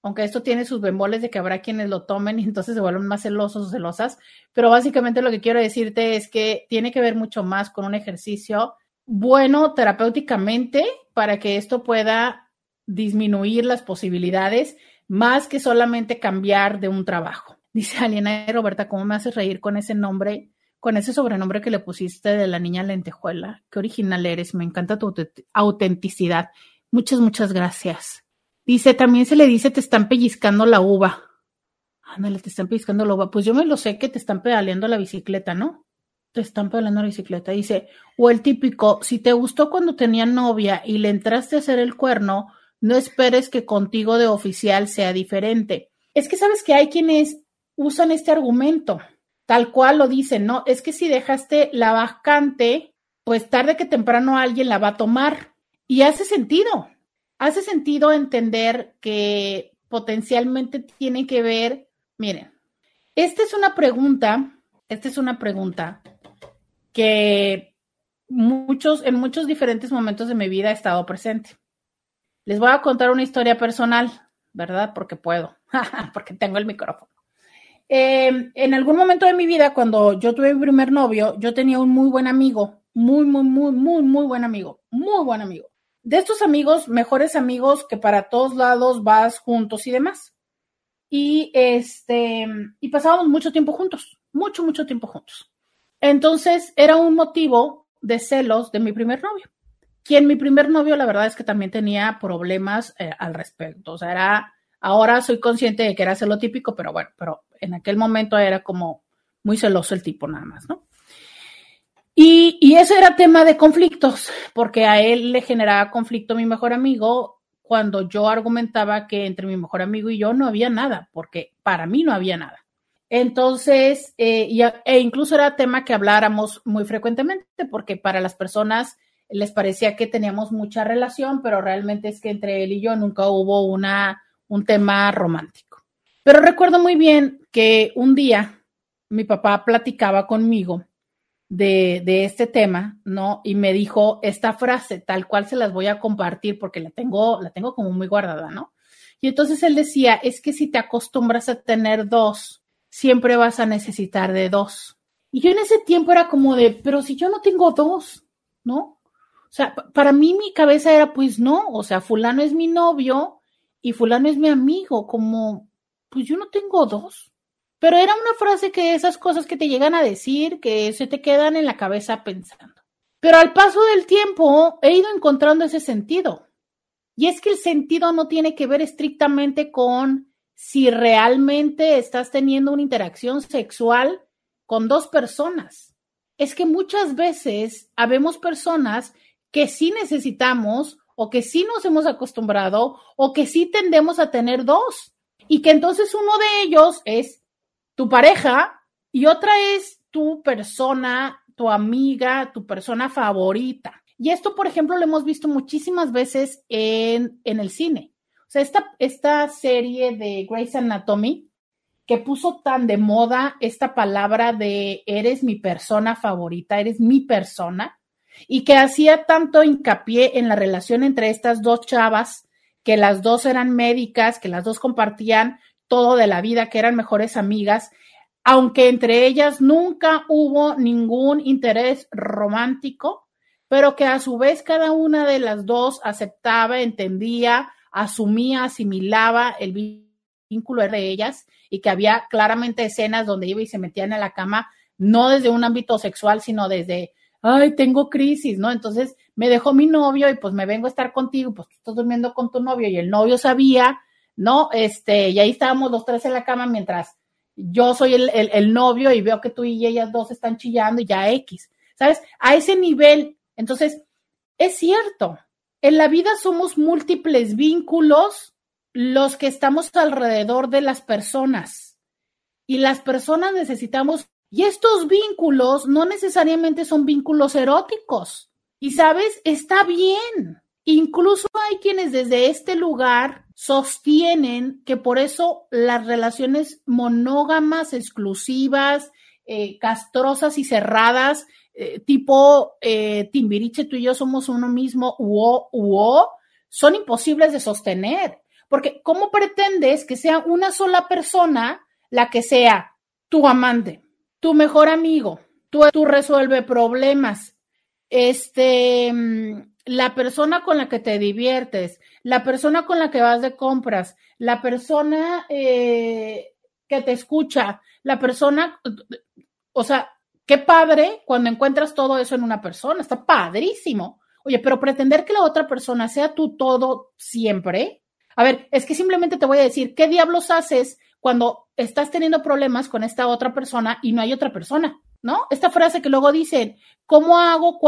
aunque esto tiene sus bemoles de que habrá quienes lo tomen y entonces se vuelven más celosos o celosas, pero básicamente lo que quiero decirte es que tiene que ver mucho más con un ejercicio bueno terapéuticamente para que esto pueda disminuir las posibilidades más que solamente cambiar de un trabajo. Dice Aliena Roberta, ¿cómo me haces reír con ese nombre, con ese sobrenombre que le pusiste de la niña lentejuela? Qué original eres, me encanta tu autenticidad. Muchas, muchas gracias. Dice, también se le dice te están pellizcando la uva. Ándale, te están pellizcando la uva. Pues yo me lo sé que te están pedaleando la bicicleta, ¿no? Te están pedaleando la bicicleta. Dice, o el típico, si te gustó cuando tenía novia y le entraste a hacer el cuerno, no esperes que contigo de oficial sea diferente. Es que sabes que hay quienes usan este argumento, tal cual lo dicen, ¿no? Es que si dejaste la vacante, pues tarde que temprano alguien la va a tomar. Y hace sentido, hace sentido entender que potencialmente tiene que ver, miren, esta es una pregunta, esta es una pregunta que muchos, en muchos diferentes momentos de mi vida ha estado presente. Les voy a contar una historia personal, ¿verdad? Porque puedo, porque tengo el micrófono. Eh, en algún momento de mi vida, cuando yo tuve mi primer novio, yo tenía un muy buen amigo, muy, muy, muy, muy, muy buen amigo, muy buen amigo de estos amigos, mejores amigos que para todos lados vas juntos y demás. y este, y pasábamos mucho tiempo juntos, mucho, mucho tiempo juntos. Entonces era un motivo de celos de mi primer novio, quien mi primer novio, la verdad es que también tenía problemas eh, al respecto. O sea, era, ahora soy consciente de que era celo típico, pero bueno, pero en aquel momento era como muy celoso el tipo nada más, ¿no? Y, ese era tema de conflictos, porque a él le generaba conflicto mi mejor amigo cuando yo argumentaba que entre mi mejor amigo y yo no había nada, porque para mí no había nada. Entonces, eh, e incluso era tema que habláramos muy frecuentemente, porque para las personas les parecía que teníamos mucha relación, pero realmente es que entre él y yo nunca hubo una, un tema romántico. Pero recuerdo muy bien que un día mi papá platicaba conmigo de, de, este tema, ¿no? Y me dijo esta frase, tal cual se las voy a compartir porque la tengo, la tengo como muy guardada, ¿no? Y entonces él decía, es que si te acostumbras a tener dos, siempre vas a necesitar de dos. Y yo en ese tiempo era como de, pero si yo no tengo dos, ¿no? O sea, para mí mi cabeza era, pues no, o sea, fulano es mi novio y fulano es mi amigo, como, pues yo no tengo dos. Pero era una frase que esas cosas que te llegan a decir, que se te quedan en la cabeza pensando. Pero al paso del tiempo he ido encontrando ese sentido. Y es que el sentido no tiene que ver estrictamente con si realmente estás teniendo una interacción sexual con dos personas. Es que muchas veces habemos personas que sí necesitamos o que sí nos hemos acostumbrado o que sí tendemos a tener dos. Y que entonces uno de ellos es tu pareja y otra es tu persona, tu amiga, tu persona favorita. Y esto, por ejemplo, lo hemos visto muchísimas veces en, en el cine. O sea, esta, esta serie de Grey's Anatomy que puso tan de moda esta palabra de eres mi persona favorita, eres mi persona, y que hacía tanto hincapié en la relación entre estas dos chavas, que las dos eran médicas, que las dos compartían todo de la vida, que eran mejores amigas, aunque entre ellas nunca hubo ningún interés romántico, pero que a su vez cada una de las dos aceptaba, entendía, asumía, asimilaba el vínculo de ellas y que había claramente escenas donde iba y se metían en la cama, no desde un ámbito sexual, sino desde, ay, tengo crisis, ¿no? Entonces me dejó mi novio y pues me vengo a estar contigo, pues tú estás durmiendo con tu novio y el novio sabía ¿no? Este, y ahí estábamos los tres en la cama mientras yo soy el, novio y veo que tú y ellas dos están chillando y ya X, ¿sabes? A ese nivel, entonces, es cierto, en la vida somos múltiples vínculos los que estamos alrededor de las personas y las personas necesitamos, y estos vínculos no necesariamente son vínculos eróticos. Y sabes, está bien. Incluso hay quienes desde este lugar sostienen que por eso las relaciones monógamas, exclusivas, eh, castrosas y cerradas, eh, tipo eh, Timbiriche, tú y yo somos uno mismo, uo, uo, son imposibles de sostener. Porque ¿cómo pretendes que sea una sola persona la que sea tu amante, tu mejor amigo, tú, tú resuelve problemas, este, mm, la persona con la que te diviertes, la persona con la que vas de compras, la persona eh, que te escucha, la persona, o sea, qué padre cuando encuentras todo eso en una persona, está padrísimo. Oye, pero pretender que la otra persona sea tú todo siempre. A ver, es que simplemente te voy a decir, ¿qué diablos haces cuando estás teniendo problemas con esta otra persona y no hay otra persona? ¿No? Esta frase que luego dicen, ¿cómo hago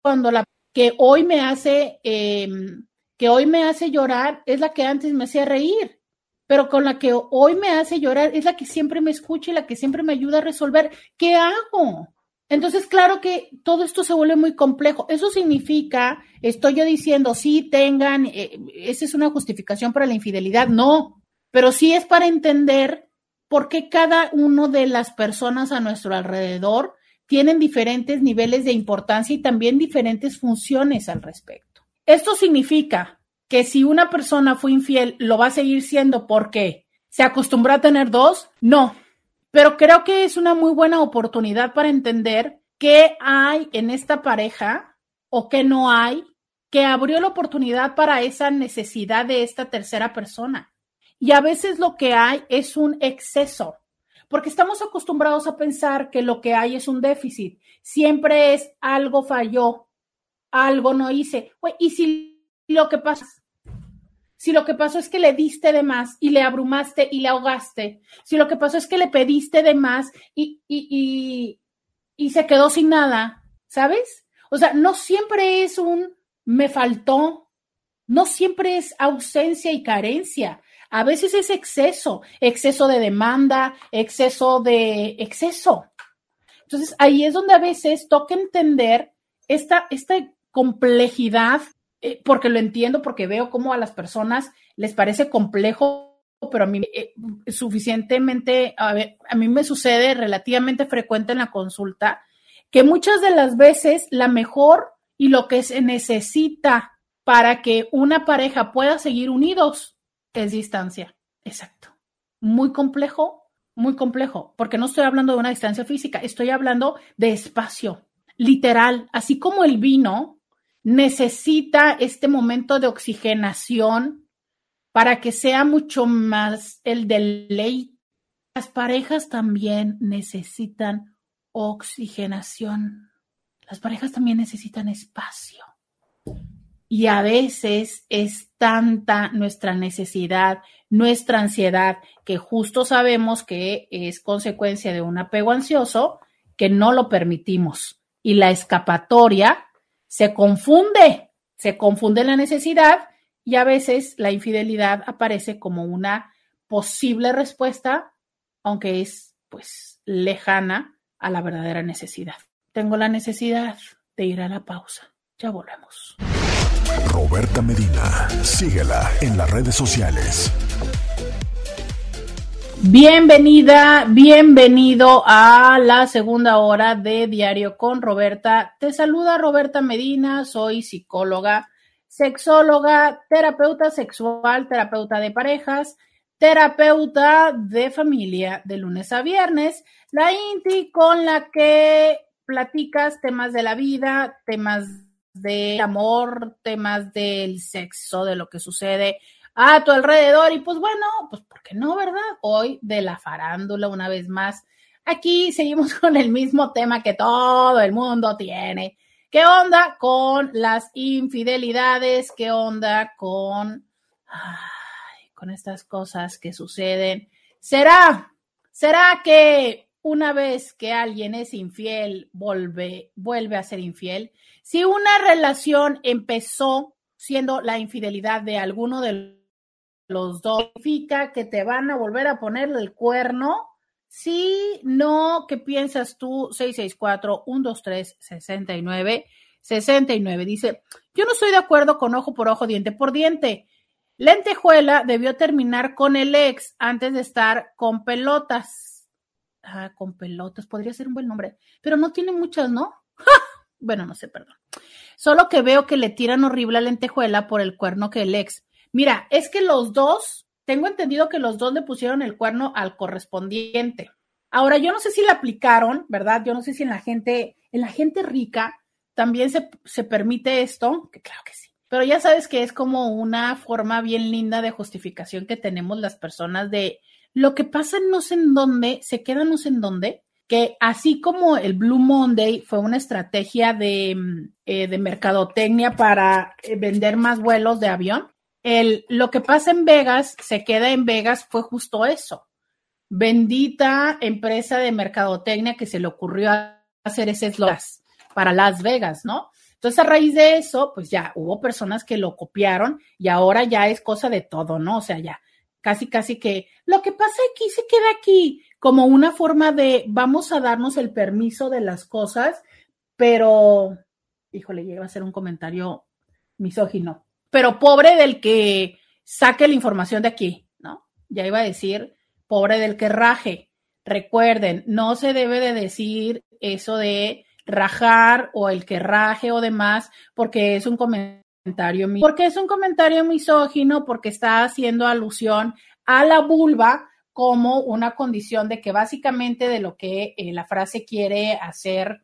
cuando la que hoy me hace, em, que hoy me hace llorar es la que antes me hacía reír, pero con la que hoy me hace llorar es la que siempre me escucha y la que siempre me ayuda a resolver. ¿Qué hago? Entonces, claro que todo esto se vuelve muy complejo. Eso significa, estoy yo diciendo, sí, tengan, eh, esa es una justificación para la infidelidad. No, pero sí es para entender por qué cada uno de las personas a nuestro alrededor tienen diferentes niveles de importancia y también diferentes funciones al respecto. Esto significa que si una persona fue infiel, lo va a seguir siendo porque se acostumbró a tener dos, no. Pero creo que es una muy buena oportunidad para entender qué hay en esta pareja o qué no hay que abrió la oportunidad para esa necesidad de esta tercera persona. Y a veces lo que hay es un exceso, porque estamos acostumbrados a pensar que lo que hay es un déficit. Siempre es algo falló, algo no hice. y si lo que pasa, si lo que pasó es que le diste de más y le abrumaste y le ahogaste, si lo que pasó es que le pediste de más y, y, y, se quedó sin nada, ¿sabes? O sea, no siempre es un me faltó, no siempre es ausencia y carencia. A veces es exceso, exceso de demanda, exceso de exceso. Entonces, ahí es donde a veces toca entender esta, esta complejidad eh, porque lo entiendo, porque veo cómo a las personas les parece complejo, pero a mí eh, suficientemente, a, a mí me sucede relativamente frecuente en la consulta, que muchas de las veces la mejor y lo que se necesita para que una pareja pueda seguir unidos es distancia. Exacto. Muy complejo, muy complejo, porque no estoy hablando de una distancia física, estoy hablando de espacio, literal, así como el vino necesita este momento de oxigenación para que sea mucho más el deleite. Las parejas también necesitan oxigenación. Las parejas también necesitan espacio. Y a veces es tanta nuestra necesidad, nuestra ansiedad, que justo sabemos que es consecuencia de un apego ansioso, que no lo permitimos. Y la escapatoria se confunde, se confunde la necesidad y a veces la infidelidad aparece como una posible respuesta, aunque es pues lejana a la verdadera necesidad. Tengo la necesidad de ir a la pausa. Ya volvemos. Roberta Medina, síguela en las redes sociales. Bienvenida, bienvenido a la segunda hora de Diario con Roberta. Te saluda Roberta Medina, soy psicóloga, sexóloga, terapeuta sexual, terapeuta de parejas, terapeuta de familia de lunes a viernes, la INTI con la que platicas temas de la vida, temas de amor, temas del sexo, de lo que sucede a tu alrededor. Y pues bueno, pues ¿por qué no, verdad? Hoy de la farándula una vez más. Aquí seguimos con el mismo tema que todo el mundo tiene. ¿Qué onda con las infidelidades? ¿Qué onda con, con estas cosas que suceden? ¿Será, será que una vez que alguien es infiel, vuelve, vuelve a ser infiel? Si una relación empezó siendo la infidelidad de alguno de los dos. Significa que te van a volver a poner el cuerno. Sí, no, ¿qué piensas tú? 664-123-69. 69. Dice, yo no estoy de acuerdo con ojo por ojo, diente por diente. Lentejuela debió terminar con el ex antes de estar con pelotas. Ah, con pelotas, podría ser un buen nombre, pero no tiene muchas, ¿no? bueno, no sé, perdón. Solo que veo que le tiran horrible a lentejuela por el cuerno que el ex. Mira, es que los dos, tengo entendido que los dos le pusieron el cuerno al correspondiente. Ahora, yo no sé si le aplicaron, ¿verdad? Yo no sé si en la gente, en la gente rica también se, se permite esto, que claro que sí. Pero ya sabes que es como una forma bien linda de justificación que tenemos las personas de lo que pasa no sé en dónde, se queda no sé en dónde, que así como el Blue Monday fue una estrategia de, mm, eh, de mercadotecnia para eh, vender más vuelos de avión, el, lo que pasa en Vegas se queda en Vegas fue justo eso. Bendita empresa de mercadotecnia que se le ocurrió hacer ese eslogan para Las Vegas, ¿no? Entonces, a raíz de eso, pues ya hubo personas que lo copiaron y ahora ya es cosa de todo, ¿no? O sea, ya casi, casi que lo que pasa aquí se queda aquí, como una forma de vamos a darnos el permiso de las cosas, pero, híjole, llega a ser un comentario misógino pero pobre del que saque la información de aquí, ¿no? Ya iba a decir, pobre del que raje. Recuerden, no se debe de decir eso de rajar o el que raje o demás, porque es un comentario, porque es un comentario misógino, porque está haciendo alusión a la vulva como una condición de que básicamente de lo que eh, la frase quiere hacer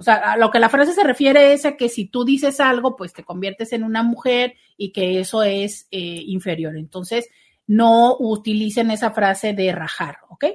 o sea, a lo que la frase se refiere es a que si tú dices algo, pues te conviertes en una mujer y que eso es eh, inferior. Entonces, no utilicen esa frase de rajar, ¿ok?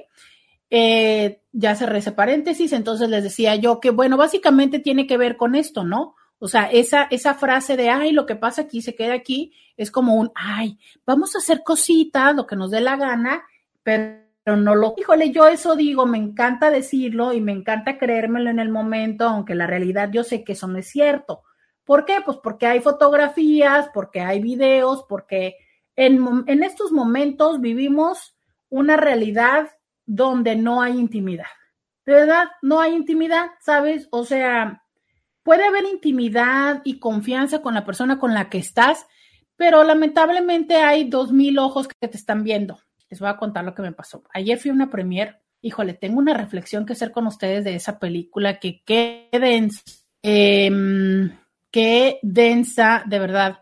Eh, ya cerré ese paréntesis, entonces les decía yo que, bueno, básicamente tiene que ver con esto, ¿no? O sea, esa, esa frase de, ay, lo que pasa aquí se queda aquí, es como un, ay, vamos a hacer cositas, lo que nos dé la gana, pero no lo, híjole, yo eso digo, me encanta decirlo y me encanta creérmelo en el momento, aunque la realidad yo sé que eso no es cierto. ¿Por qué? Pues porque hay fotografías, porque hay videos, porque en, en estos momentos vivimos una realidad donde no hay intimidad. De verdad, no hay intimidad, ¿sabes? O sea, puede haber intimidad y confianza con la persona con la que estás, pero lamentablemente hay dos mil ojos que te están viendo. Les voy a contar lo que me pasó. Ayer fui a una premier. Híjole, tengo una reflexión que hacer con ustedes de esa película que qué densa, em, qué densa, de verdad,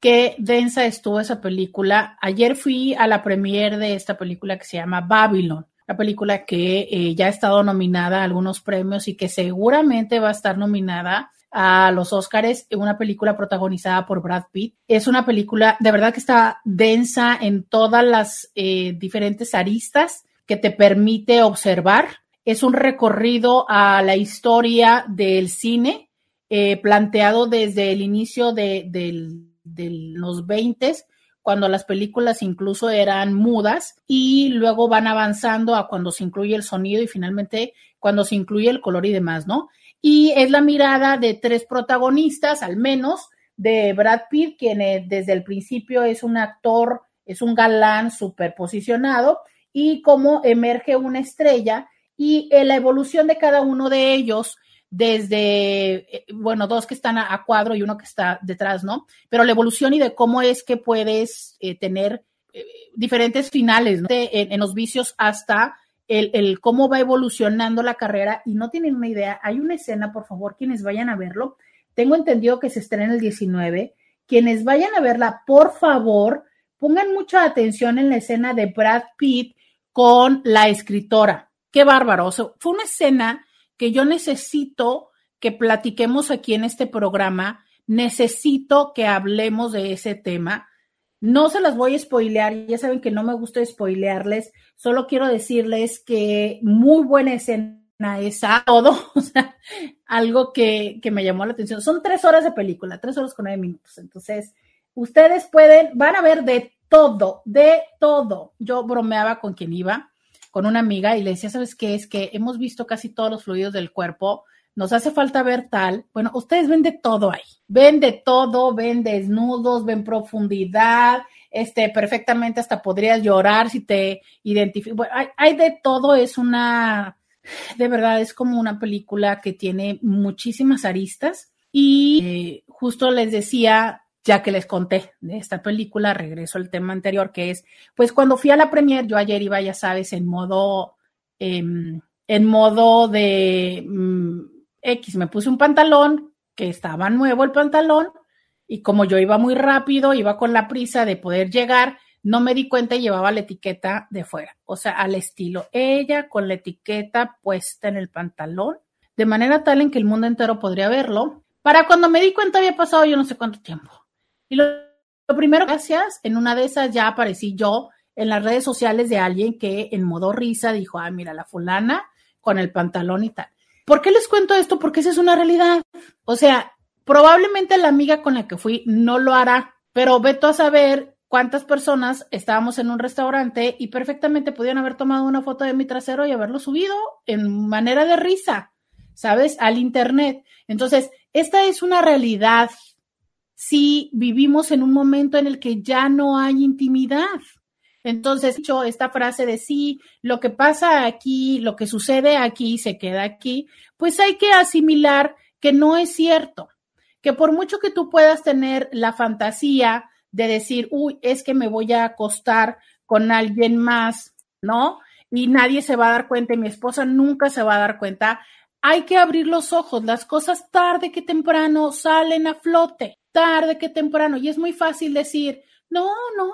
qué densa estuvo esa película. Ayer fui a la premier de esta película que se llama Babylon la película que eh, ya ha estado nominada a algunos premios y que seguramente va a estar nominada a los Oscars, una película protagonizada por Brad Pitt. Es una película de verdad que está densa en todas las eh, diferentes aristas que te permite observar. Es un recorrido a la historia del cine, eh, planteado desde el inicio de, de los 20 cuando las películas incluso eran mudas y luego van avanzando a cuando se incluye el sonido y finalmente cuando se incluye el color y demás, ¿no? Y es la mirada de tres protagonistas, al menos, de Brad Pitt, quien eh, desde el principio es un actor, es un galán superposicionado, y cómo emerge una estrella y la evolución de cada uno de ellos desde, eh, bueno, dos que están a, cuadro y uno que está detrás, ¿no? Pero la evolución y de cómo es que puedes eh, tener eh, diferentes finales ¿no? en, los vicios hasta el, el, cómo va evolucionando la carrera y no tienen una idea. Hay una escena, por favor, quienes vayan a verlo. Tengo entendido que se estrena el 19. Quienes vayan a verla, por favor, pongan mucha atención en la escena de Brad Pitt con la escritora. Qué bárbaro. fue una escena que yo necesito que platiquemos aquí en este programa, necesito que hablemos de ese tema. No se las voy a spoilear, ya saben que no me gusta spoilearles, solo quiero decirles que muy buena escena esa, todo, o sea, algo que, que me llamó la atención. Son tres horas de película, tres horas con nueve minutos, entonces ustedes pueden, van a ver de todo, de todo. Yo bromeaba con quien iba con una amiga y le decía, ¿sabes qué? Es que hemos visto casi todos los fluidos del cuerpo, nos hace falta ver tal. Bueno, ustedes ven de todo ahí, ven de todo, ven desnudos, ven profundidad, este, perfectamente hasta podrías llorar si te identificas. Bueno, hay, de todo, es una, de verdad, es como una película que tiene muchísimas aristas y eh, justo les decía, ya que les conté de esta película, regreso al tema anterior, que es, pues cuando fui a la premier, yo ayer iba, ya sabes, en modo, em, en modo de mm, X, me puse un pantalón, que estaba nuevo el pantalón, y como yo iba muy rápido, iba con la prisa de poder llegar, no me di cuenta y llevaba la etiqueta de fuera, o sea, al estilo ella con la etiqueta puesta en el pantalón, de manera tal en que el mundo entero podría verlo. Para cuando me di cuenta había pasado yo no sé cuánto tiempo. Y lo, primero, gracias, en una de esas ya aparecí yo en las redes sociales de alguien que en modo risa dijo, ah, mira, la fulana con el pantalón y tal. ¿Por qué les cuento esto? Porque esa es una realidad. O sea, probablemente la amiga con la que fui no lo hará, pero veto a saber cuántas personas estábamos en un restaurante y perfectamente podían haber tomado una foto de mi trasero y haberlo subido en manera de risa, ¿sabes? Al internet. Entonces, esta es una realidad si vivimos en un momento en el que ya no hay intimidad. Entonces, dicho esta frase de sí, lo que pasa aquí, lo que sucede aquí, se queda aquí, pues hay que asimilar que no es cierto, que por mucho que tú puedas tener la fantasía de decir, uy, es que me voy a acostar con alguien más, ¿no? Y nadie se va a dar cuenta y mi esposa nunca se va a dar cuenta. Hay que abrir los ojos, las cosas tarde que temprano salen a flote tarde que temprano. Y es muy fácil decir, no, no.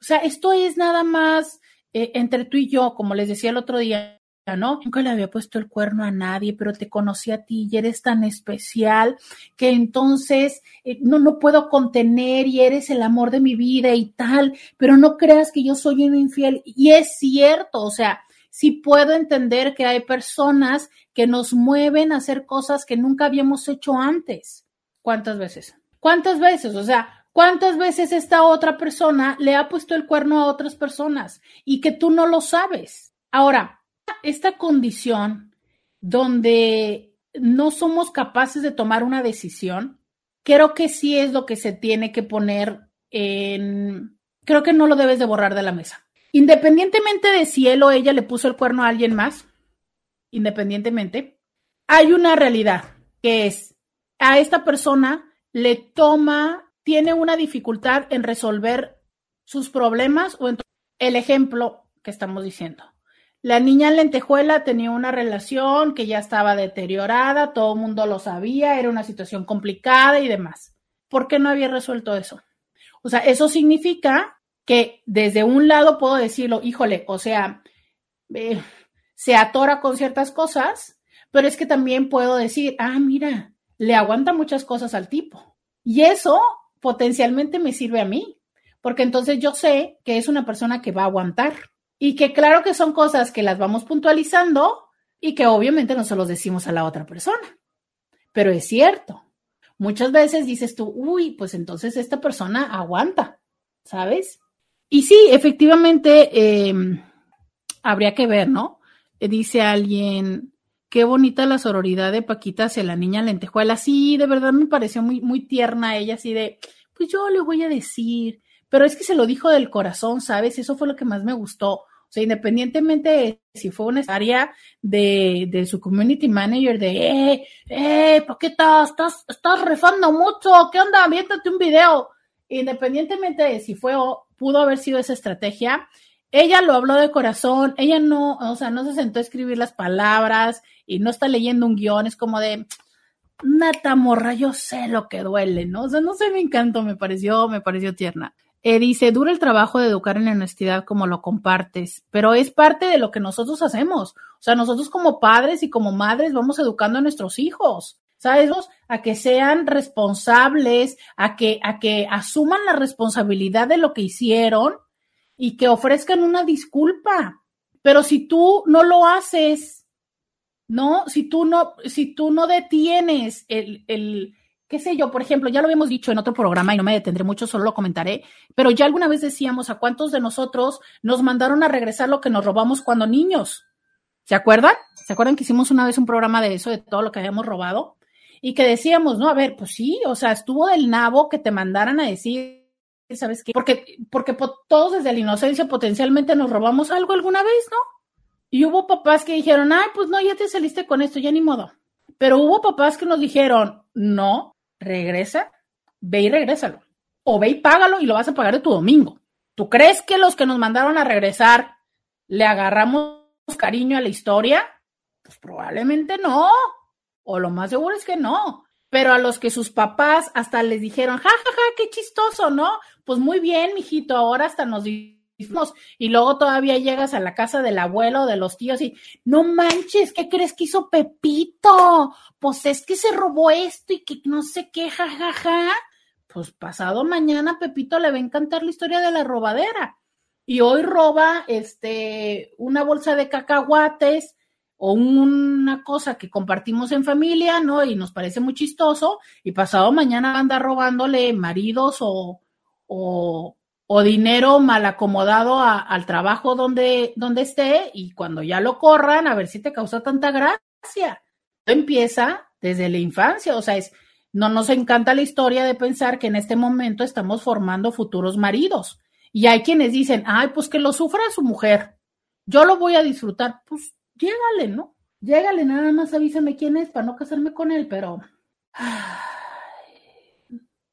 O sea, esto es nada más eh, entre tú y yo, como les decía el otro día ¿no? Nunca le había puesto el cuerno a nadie, pero te conocí a ti y eres tan especial que entonces eh, no, no puedo contener y eres el amor de mi vida y tal, pero no creas que yo soy un infiel. Y es cierto, o sea, sí puedo entender que hay personas que nos mueven a hacer cosas que nunca habíamos hecho antes. ¿Cuántas veces? ¿Cuántas veces? O sea, ¿cuántas veces esta otra persona le ha puesto el cuerno a otras personas y que tú no lo sabes? Ahora, esta condición donde no somos capaces de tomar una decisión, creo que sí es lo que se tiene que poner en, creo que no lo debes de borrar de la mesa. Independientemente de si él o ella le puso el cuerno a alguien más, independientemente, hay una realidad que es a esta persona le toma, tiene una dificultad en resolver sus problemas o en el ejemplo que estamos diciendo. La niña en lentejuela tenía una relación que ya estaba deteriorada, todo el mundo lo sabía, era una situación complicada y demás. ¿Por qué no había resuelto eso? O sea, eso significa que desde un lado puedo decirlo, híjole, o sea, eh, se atora con ciertas cosas, pero es que también puedo decir, ah, mira, le aguanta muchas cosas al tipo. Y eso potencialmente me sirve a mí, porque entonces yo sé que es una persona que va a aguantar. Y que claro que son cosas que las vamos puntualizando y que obviamente no se los decimos a la otra persona. Pero es cierto. Muchas veces dices tú, uy, pues entonces esta persona aguanta, ¿sabes? Y sí, efectivamente, em, habría que ver, ¿no? Dice alguien, qué bonita la sororidad de Paquita hacia la niña lentejuela. Sí, de verdad me pareció muy, muy tierna ella, así de, pues yo le voy a decir, pero es que se lo dijo del corazón, ¿sabes? Eso fue lo que más me gustó. O sea, independientemente de si fue una área de, de, su community manager de, eh, eh, Paquita, estás, estás refando mucho, ¿qué onda? Viéntate un video. Independientemente de si fue o pudo haber sido esa estrategia, ella lo habló de corazón, ella no, o sea, no se sentó a escribir las palabras y no está leyendo un guion, es como de, nata morra, yo sé lo que duele, ¿no? O sea, no sé, me encantó, me pareció, me pareció tierna. Eh, dice, dura el trabajo de educar en la honestidad como lo compartes, pero es parte de lo que nosotros hacemos. O sea, nosotros como padres y como madres vamos educando a nuestros hijos, ¿sabes? A que sean responsables, a que, a que asuman la responsabilidad de lo que hicieron y que ofrezcan una disculpa. Pero si tú no lo haces, ¿no? Si tú no, si tú no detienes el, el qué sé yo, por ejemplo, ya lo habíamos dicho en otro programa y no me detendré mucho, solo lo comentaré, pero ya alguna vez decíamos a cuántos de nosotros nos mandaron a regresar lo que nos robamos cuando niños. ¿Se acuerdan? ¿Se acuerdan que hicimos una vez un programa de eso, de todo lo que habíamos robado? Y que decíamos, no, a ver, pues sí, o sea, estuvo del nabo que te mandaran a decir, ¿sabes qué? Porque, porque todos desde la inocencia potencialmente nos robamos algo alguna vez, ¿no? Y hubo papás que dijeron, ay, pues no, ya te saliste con esto, ya ni modo. Pero hubo papás que nos dijeron, no, regresa, ve y regrésalo. O ve y págalo y lo vas a pagar de tu domingo. ¿Tú crees que los que nos mandaron a regresar le agarramos cariño a la historia? Pues probablemente no. O lo más seguro es que no. Pero a los que sus papás hasta les dijeron, ja, ja, ja, qué chistoso, ¿no? Pues muy bien, mijito, ahora hasta nos y luego todavía llegas a la casa del abuelo, de los tíos y no manches, ¿qué crees que hizo Pepito? Pues es que se robó esto y que no sé qué, jajaja. Pues pasado mañana Pepito le va a encantar la historia de la robadera. Y hoy roba este una bolsa de cacahuates o una cosa que compartimos en familia, ¿no? Y nos parece muy chistoso, y pasado mañana anda robándole maridos o, o o dinero mal acomodado al trabajo donde, donde esté y cuando ya lo corran, a ver si te causa tanta gracia. Empieza desde la infancia, o sea, es, no nos encanta la historia de pensar que en este momento estamos formando futuros maridos. Y hay quienes dicen, ay, pues que lo sufra su mujer, yo lo voy a disfrutar. Pues llégale, ¿no? Llégale, nada más avísame quién es para no casarme con él, pero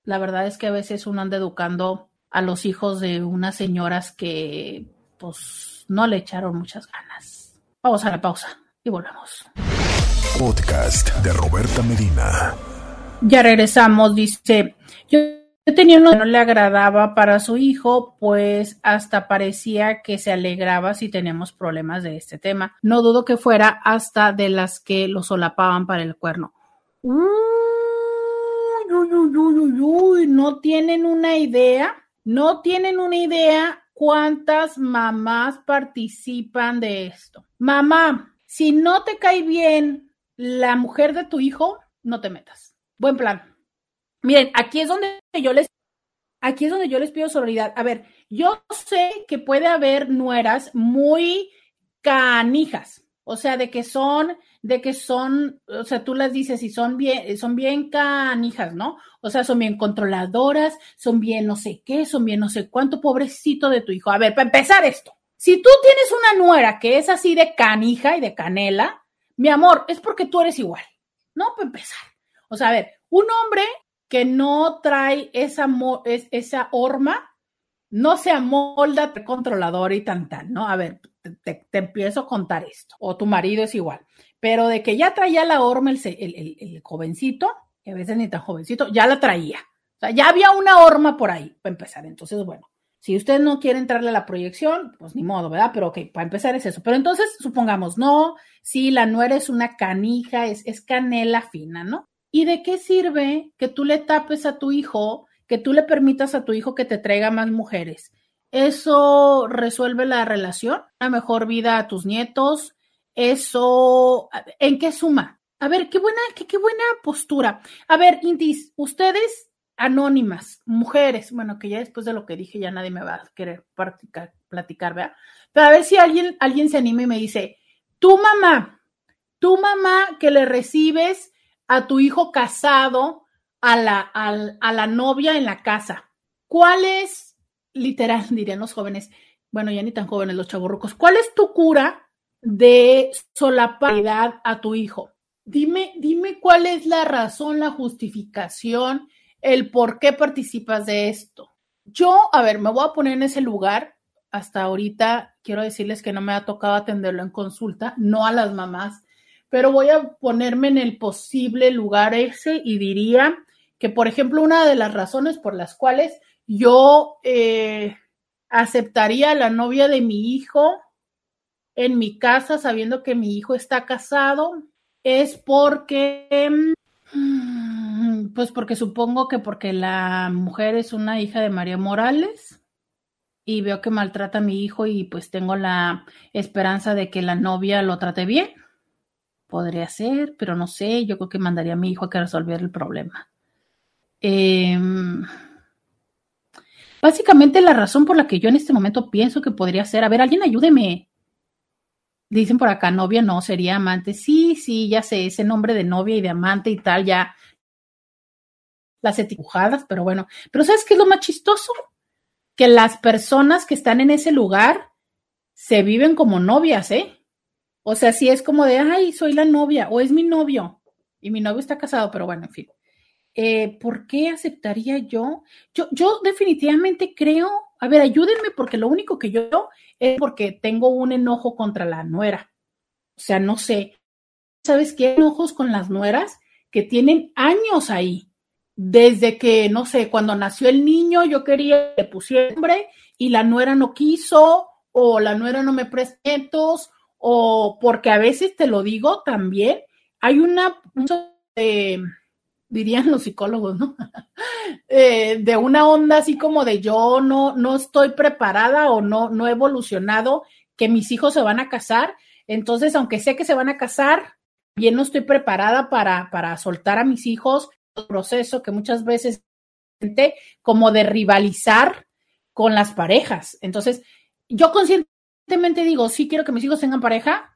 la verdad es que a veces uno anda educando a los hijos de unas señoras que pues no le echaron muchas ganas. Vamos a la pausa y volvemos. Podcast de Roberta Medina. Ya regresamos, dice, yo Yo tenía uno que no le agradaba para su hijo, pues hasta parecía que se alegraba si teníamos problemas de este tema. No dudo que fuera hasta de las que lo solapaban para el cuerno. Uy, uy, uy, uy, no tienen una idea, no tienen una idea cuántas mamás participan de esto. Mamá, si no te cae bien la mujer de tu hijo, no te metas. Buen plan. Miren, aquí es donde yo les, aquí es donde yo les pido solidaridad. A ver, yo sé que puede haber nueras muy canijas, o sea, de que son, de que son, o sea, tú las dices y son bien, son bien canijas, ¿no? O sea, son bien controladoras, son bien no sé qué, son bien no sé cuánto, pobrecito de tu hijo. A ver, para empezar esto, si tú tienes una nuera que es así de canija y de canela, mi amor, es porque tú eres igual, ¿no? Para empezar. O sea, a ver, un hombre que no trae esa, esa horma, no se amolda controlador y tan tan, ¿no? A ver, te, empiezo a contar esto, o tu marido es igual, pero de que ya traía la horma el, el, jovencito, que a veces ni tan jovencito, ya la traía. O sea, ya había una horma por ahí para empezar. Entonces, bueno, si usted no quiere entrarle a la proyección, pues ni modo, ¿verdad? Pero ok, para empezar es eso. Pero entonces, supongamos, no, si la nuera es una canija, es, es canela fina, ¿no? ¿Y de qué sirve que tú le tapes a tu hijo, que tú le permitas a tu hijo que te traiga más mujeres? ¿Eso resuelve la relación? ¿Una mejor vida a tus nietos? ¿Eso en qué suma? A ver, qué buena, qué, qué buena postura. A ver, Intis, ustedes anónimas, mujeres, bueno, que ya después de lo que dije ya nadie me va a querer platicar, platicar ¿verdad? Pero a ver si alguien, alguien se anima y me dice, tu mamá, tu mamá que le recibes a tu hijo casado a la, a, la novia en la casa. ¿Cuál es, literal, dirían los jóvenes, bueno, ya ni tan jóvenes los chaburrucos, cuál es tu cura de solaparidad a tu hijo? Dime, dime cuál es la razón, la justificación, el por qué participas de esto. Yo, a ver, me voy a poner en ese lugar. Hasta ahorita quiero decirles que no me ha tocado atenderlo en consulta, no a las mamás, pero voy a ponerme en el posible lugar ese y diría que, por ejemplo, una de las razones por las cuales yo eh, aceptaría a la novia de mi hijo en mi casa sabiendo que mi hijo está casado es porque, mm, pues porque supongo que porque la mujer es una hija de María Morales y veo que maltrata a mi hijo y pues tengo la esperanza de que la novia lo trate bien. Podría ser, pero no sé, yo creo que mandaría a mi hijo a que resolviera el problema. Em, básicamente la razón por la que yo en este momento pienso que podría ser, a ver, alguien ayúdeme. Dicen por acá, novia no, sería amante. Sí, sí, ya sé, ese nombre de novia y de amante y tal, ya las eticujadas, pero bueno. Pero ¿sabes qué es lo más chistoso? Que las personas que están en ese lugar se viven como novias, ¿eh? O sea, si es como de, ay, soy la novia o es mi novio y mi novio está casado, pero bueno, en fin. Eh, ¿Por qué aceptaría yo? yo? Yo definitivamente creo, a ver, ayúdenme porque lo único que yo es porque tengo un enojo contra la nuera. O sea, no sé. ¿Sabes qué? Enojos con las nueras que tienen años ahí. Desde que, no sé, cuando nació el niño, yo quería que pusiera nombre y la nuera no quiso, o la nuera no me prestó o porque a veces te lo digo también, hay una, dirían los psicólogos, ¿no? Eh, de una onda así como de yo no, no estoy preparada o no, no he evolucionado, que mis hijos se van a casar, entonces aunque sé que se van a casar, bien no estoy preparada para, para soltar a mis hijos, el proceso que muchas veces como de rivalizar con las parejas. Entonces, yo consciente digo, sí quiero que mis hijos tengan pareja,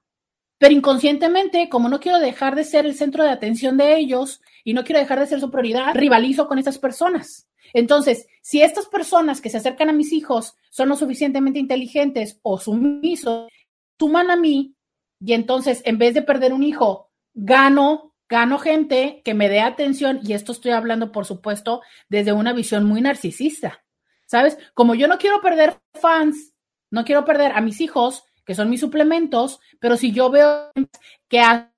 pero inconscientemente, como no quiero dejar de ser el centro de atención de ellos y no quiero dejar de ser su prioridad, rivalizo con estas personas. Entonces, si estas personas que se acercan a mis hijos son lo suficientemente inteligentes o sumisos, suman a mí y entonces en vez de perder un hijo, gano, gano gente que me dé atención y esto estoy hablando, por supuesto, desde una visión muy narcisista. ¿Sabes? Como yo no quiero perder fans no quiero perder a mis hijos, que son mis suplementos, pero si yo veo que a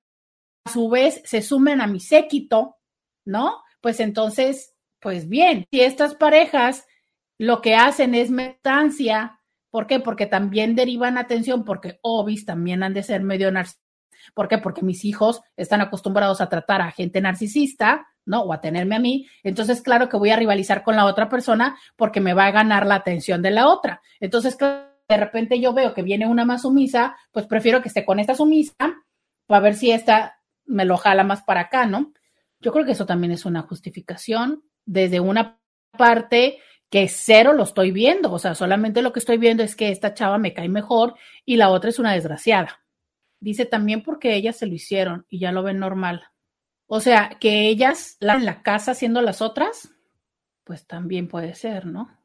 su vez se sumen a mi séquito, ¿no? Pues entonces Pues bien, si estas parejas lo que hacen es metancia, ¿por qué? Porque también derivan atención, porque obis también han de ser medio narcisistas. ¿Por qué? Porque mis hijos están acostumbrados a tratar a gente narcisista, ¿no? O a tenerme a mí. Entonces, claro que voy a rivalizar con la otra persona porque me va a ganar la atención de la otra. Entonces, claro, de repente yo veo que viene una más sumisa, pues prefiero que esté con esta sumisa para ver si esta me lo jala más para acá, ¿no? Yo creo que eso también es una justificación desde una parte que cero lo estoy viendo, o sea, solamente lo que estoy viendo es que esta chava me cae mejor y la otra es una desgraciada. Dice también porque ellas se lo hicieron y ya lo ven normal. O sea, que ellas la en la casa haciendo las otras, pues también puede ser, ¿no?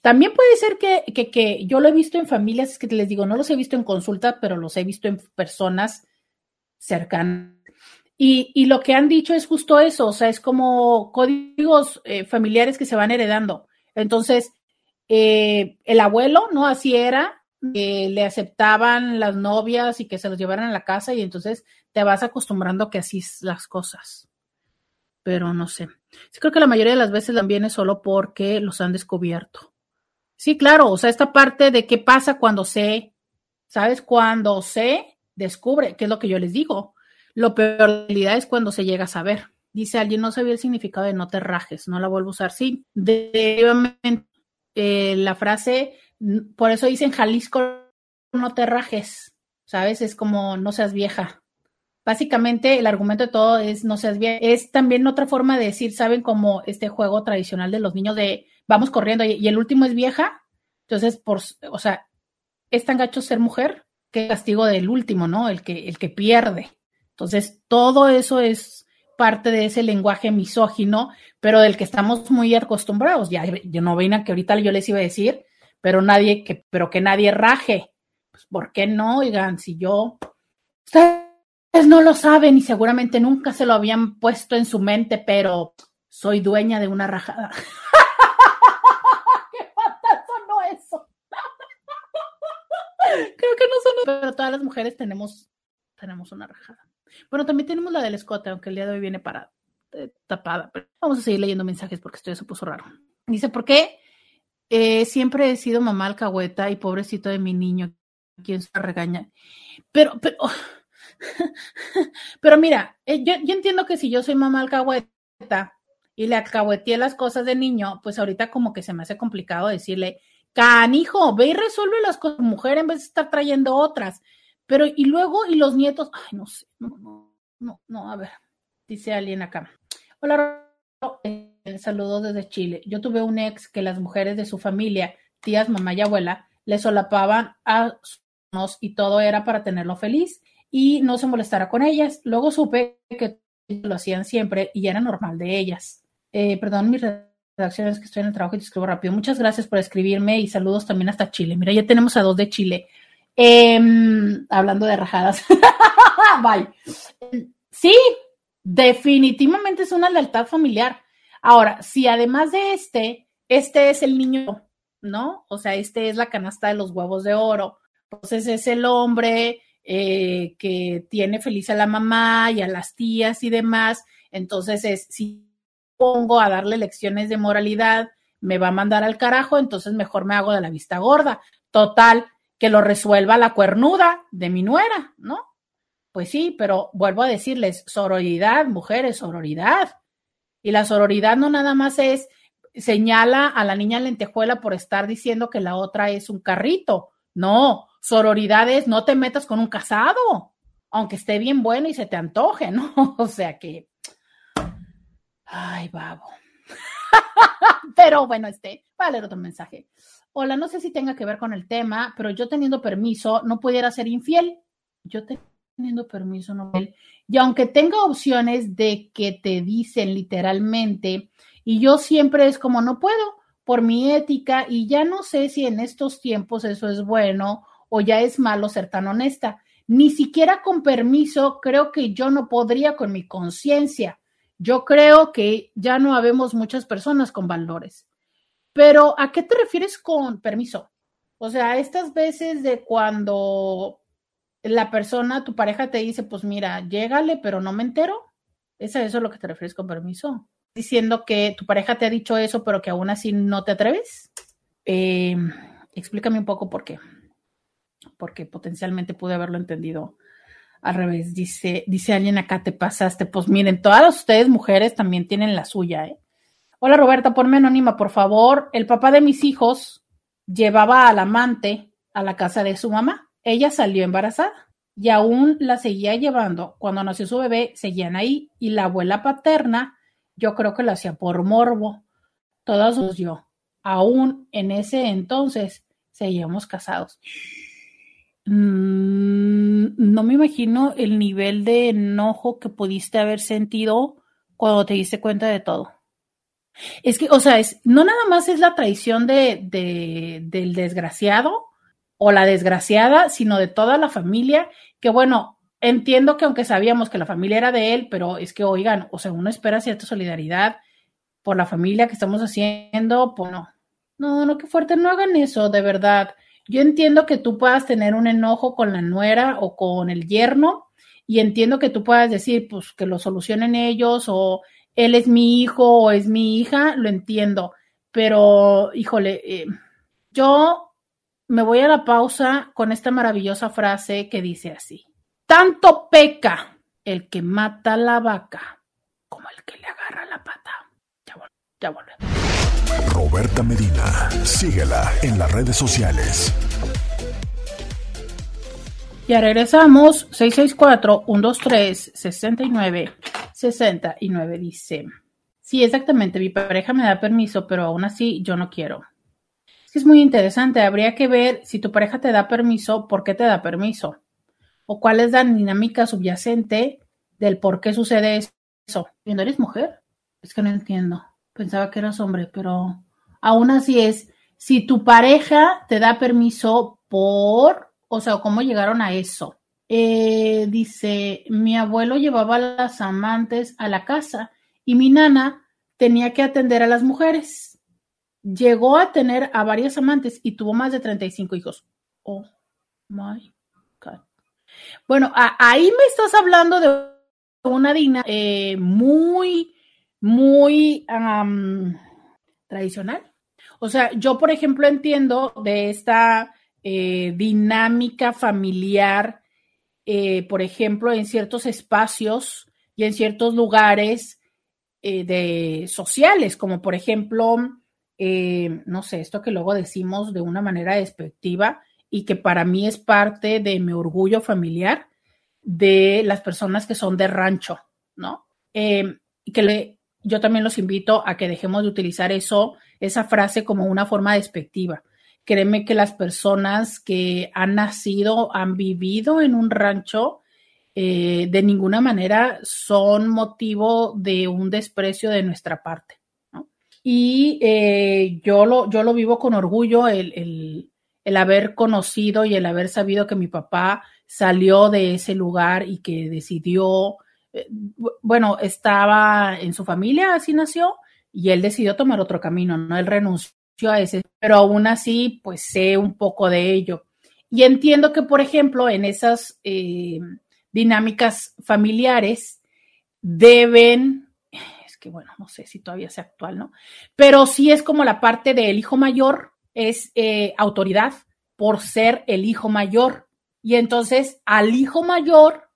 También puede ser que, que, que, yo lo he visto en familias, que les digo, no los he visto en consulta, pero los he visto en personas cercanas. Y, y lo que han dicho es justo eso, o sea, es como códigos eh, familiares que se van heredando. Entonces, eh, el abuelo, ¿no? Así era, eh, le aceptaban las novias y que se los llevaran a la casa y entonces te vas acostumbrando que así es las cosas. Pero no sé. Sí creo que la mayoría de las veces también es solo porque los han descubierto. Sí, claro, o sea, esta parte de qué pasa cuando se, ¿sabes? Cuando se descubre, que es lo que yo les digo. Lo peor de la realidad es cuando se llega a saber. Dice alguien, no sabía el significado de no te rajes, no la vuelvo a usar. Sí, definitivamente eh, la frase, por eso dicen Jalisco, no te rajes, ¿sabes? Es como no seas vieja. Básicamente el argumento de todo es no seas vieja. Es también otra forma de decir, ¿saben? Como este juego tradicional de los niños de vamos corriendo y, el último es vieja. Entonces, por, o sea, es tan gacho ser mujer que castigo del último, ¿no? El que, el que pierde. Entonces, todo eso es parte de ese lenguaje misógino, pero del que estamos muy acostumbrados. Ya, yo no ven que ahorita yo les iba a decir, pero nadie, que, pero que nadie raje. Pues, ¿por qué no? Oigan, si yo, no lo saben y seguramente nunca se lo habían puesto en su mente, pero soy dueña de una rajada. ¡Qué fatal sonó eso! Creo que no son, pero todas las mujeres tenemos, tenemos una rajada. Bueno, también tenemos la del escote, aunque el día de hoy viene parada, eh, tapada. Pero vamos a seguir leyendo mensajes porque esto ya se puso raro. Dice, ¿por qué eh, siempre he sido mamá alcahueta y pobrecito de mi niño? ¿Quién se regaña? Pero, pero, pero mira, eh, yo, entiendo que si yo soy mamá alcahueta y le alcahueteé las cosas de niño, pues ahorita como que se me hace complicado decirle, canijo, ve y resuelve las cosas mujer en vez de estar trayendo otras. Pero, y luego, y los nietos, ay, no sé, no, no, no, no, a ver, dice alguien acá. Hola, eh, saludo desde Chile. Yo tuve un ex que las mujeres de su familia, tías, mamá y abuela, le solapaban a y todo era para tenerlo feliz y no se molestara con ellas. Luego supe que lo hacían siempre y era normal de ellas. Eh, perdón, mis redacciones que estoy en el trabajo y te escribo rápido. Muchas gracias por escribirme y saludos también hasta Chile. Mira, ya tenemos a dos de Chile. Eh, hablando de rajadas. Bye. Sí, definitivamente es una lealtad familiar. Ahora, si además de este, este es el niño, ¿no? O sea, este es la canasta de los huevos de oro. Entonces es el hombre eh, que tiene feliz a la mamá y a las tías y demás. Entonces es, si pongo a darle lecciones de moralidad, me va a mandar al carajo, entonces mejor me hago de la vista gorda. Total, que lo resuelva la cuernuda de mi nuera, ¿no? Pues sí, pero vuelvo a decirles, sororidad, mujeres, sororidad. Y la sororidad no nada más es señala a la niña lentejuela por estar diciendo que la otra es un carrito. No, sororidad es no te metas con un casado, aunque esté bien bueno y se te antoje, ¿no? O sea que, ay, babo. Pero bueno, este, va a leer otro mensaje. Hola, no sé si tenga que ver con el tema, pero yo teniendo permiso no pudiera ser infiel. Yo teniendo permiso no. Y aunque tenga opciones de que te dicen literalmente, y yo siempre es como no puedo por mi ética y ya no sé si en estos tiempos eso es bueno o ya es malo ser tan honesta. Ni siquiera con permiso creo que yo no podría con mi conciencia. Yo creo que ya no habemos muchas personas con valores. Pero, ¿a qué te refieres con permiso? O sea, estas veces de cuando la persona, tu pareja te dice, pues mira, llégale, pero no me entero. ¿Es a eso lo que te refieres con permiso? diciendo que tu pareja te ha dicho eso, pero que aún así no te atreves. Eh, explícame un poco por qué. Porque potencialmente pude haberlo entendido al revés. Dice, dice alguien acá, te pasaste. Pues miren, todas ustedes mujeres también tienen la suya, ¿eh? Hola Roberta, ponme anónima, por favor. El papá de mis hijos llevaba al amante a la casa de su mamá. Ella salió embarazada y aún la seguía llevando. Cuando nació su bebé, seguían ahí y la abuela paterna, yo creo que lo hacía por morbo. Todos los yo. Aún en ese entonces seguíamos casados. Mm, no me imagino el nivel de enojo que pudiste haber sentido cuando te diste cuenta de todo. Es que, o sea, es, no nada más es la traición de, de, del desgraciado o la desgraciada, sino de toda la familia, que bueno, entiendo que aunque sabíamos que la familia era de él, pero es que, oigan, o sea, uno espera cierta solidaridad por la familia que estamos haciendo, pues no. No, no, qué fuerte, no hagan eso, de verdad. Yo entiendo que tú puedas tener un enojo con la nuera o con el yerno, y entiendo que tú puedas decir, pues, que lo solucionen ellos o él es mi hijo o es mi hija, lo entiendo, pero híjole, eh, yo me voy a la pausa con esta maravillosa frase que dice así, tanto peca el que mata la vaca como el que le agarra la pata. Ya, ya volvemos. Roberta Medina, síguela en las redes sociales. Ya regresamos, 664-123-69. 69 dice, sí, exactamente, mi pareja me da permiso, pero aún así yo no quiero. Es es muy interesante, habría que ver si tu pareja te da permiso, ¿por qué te da permiso? O cuál es la dinámica subyacente del por qué sucede eso. ¿No eres mujer? Es que no entiendo. Pensaba que eras hombre, pero aún así es, si tu pareja te da permiso por, o sea, ¿cómo llegaron a eso? Eh, dice, mi abuelo llevaba a las amantes a la casa y mi nana tenía que atender a las mujeres. Llegó a tener a varias amantes y tuvo más de 35 hijos. Oh my God. Bueno, ahí me estás hablando de una Dina eh, muy, muy tradicional. O sea, yo, por ejemplo, entiendo de esta eh, dinámica familiar eh, por ejemplo, en ciertos espacios y en ciertos lugares eh, de sociales, como por ejemplo, no sé, esto que luego decimos de una manera despectiva y que para mí es parte de mi orgullo familiar de las personas que son de rancho, ¿no? que le, yo también los invito a que dejemos de utilizar eso, esa frase como una forma despectiva Créeme que las personas que han nacido, han vivido en un rancho, eh, de ninguna manera son motivo de un desprecio de nuestra parte. Y eh, yo, lo, yo lo vivo con orgullo, el, el, haber conocido y el haber sabido que mi papá salió de ese lugar y que decidió, bueno, estaba en su familia, así nació, y él decidió tomar otro camino, ¿no? Él renunció a ese, pero aún así, pues sé un poco de ello. Y entiendo que, por ejemplo, en esas eh, dinámicas familiares deben, es que bueno, no sé si todavía sea actual, ¿no? Pero sí es como la parte del hijo mayor, es eh, autoridad por ser el hijo mayor. Y entonces al hijo mayor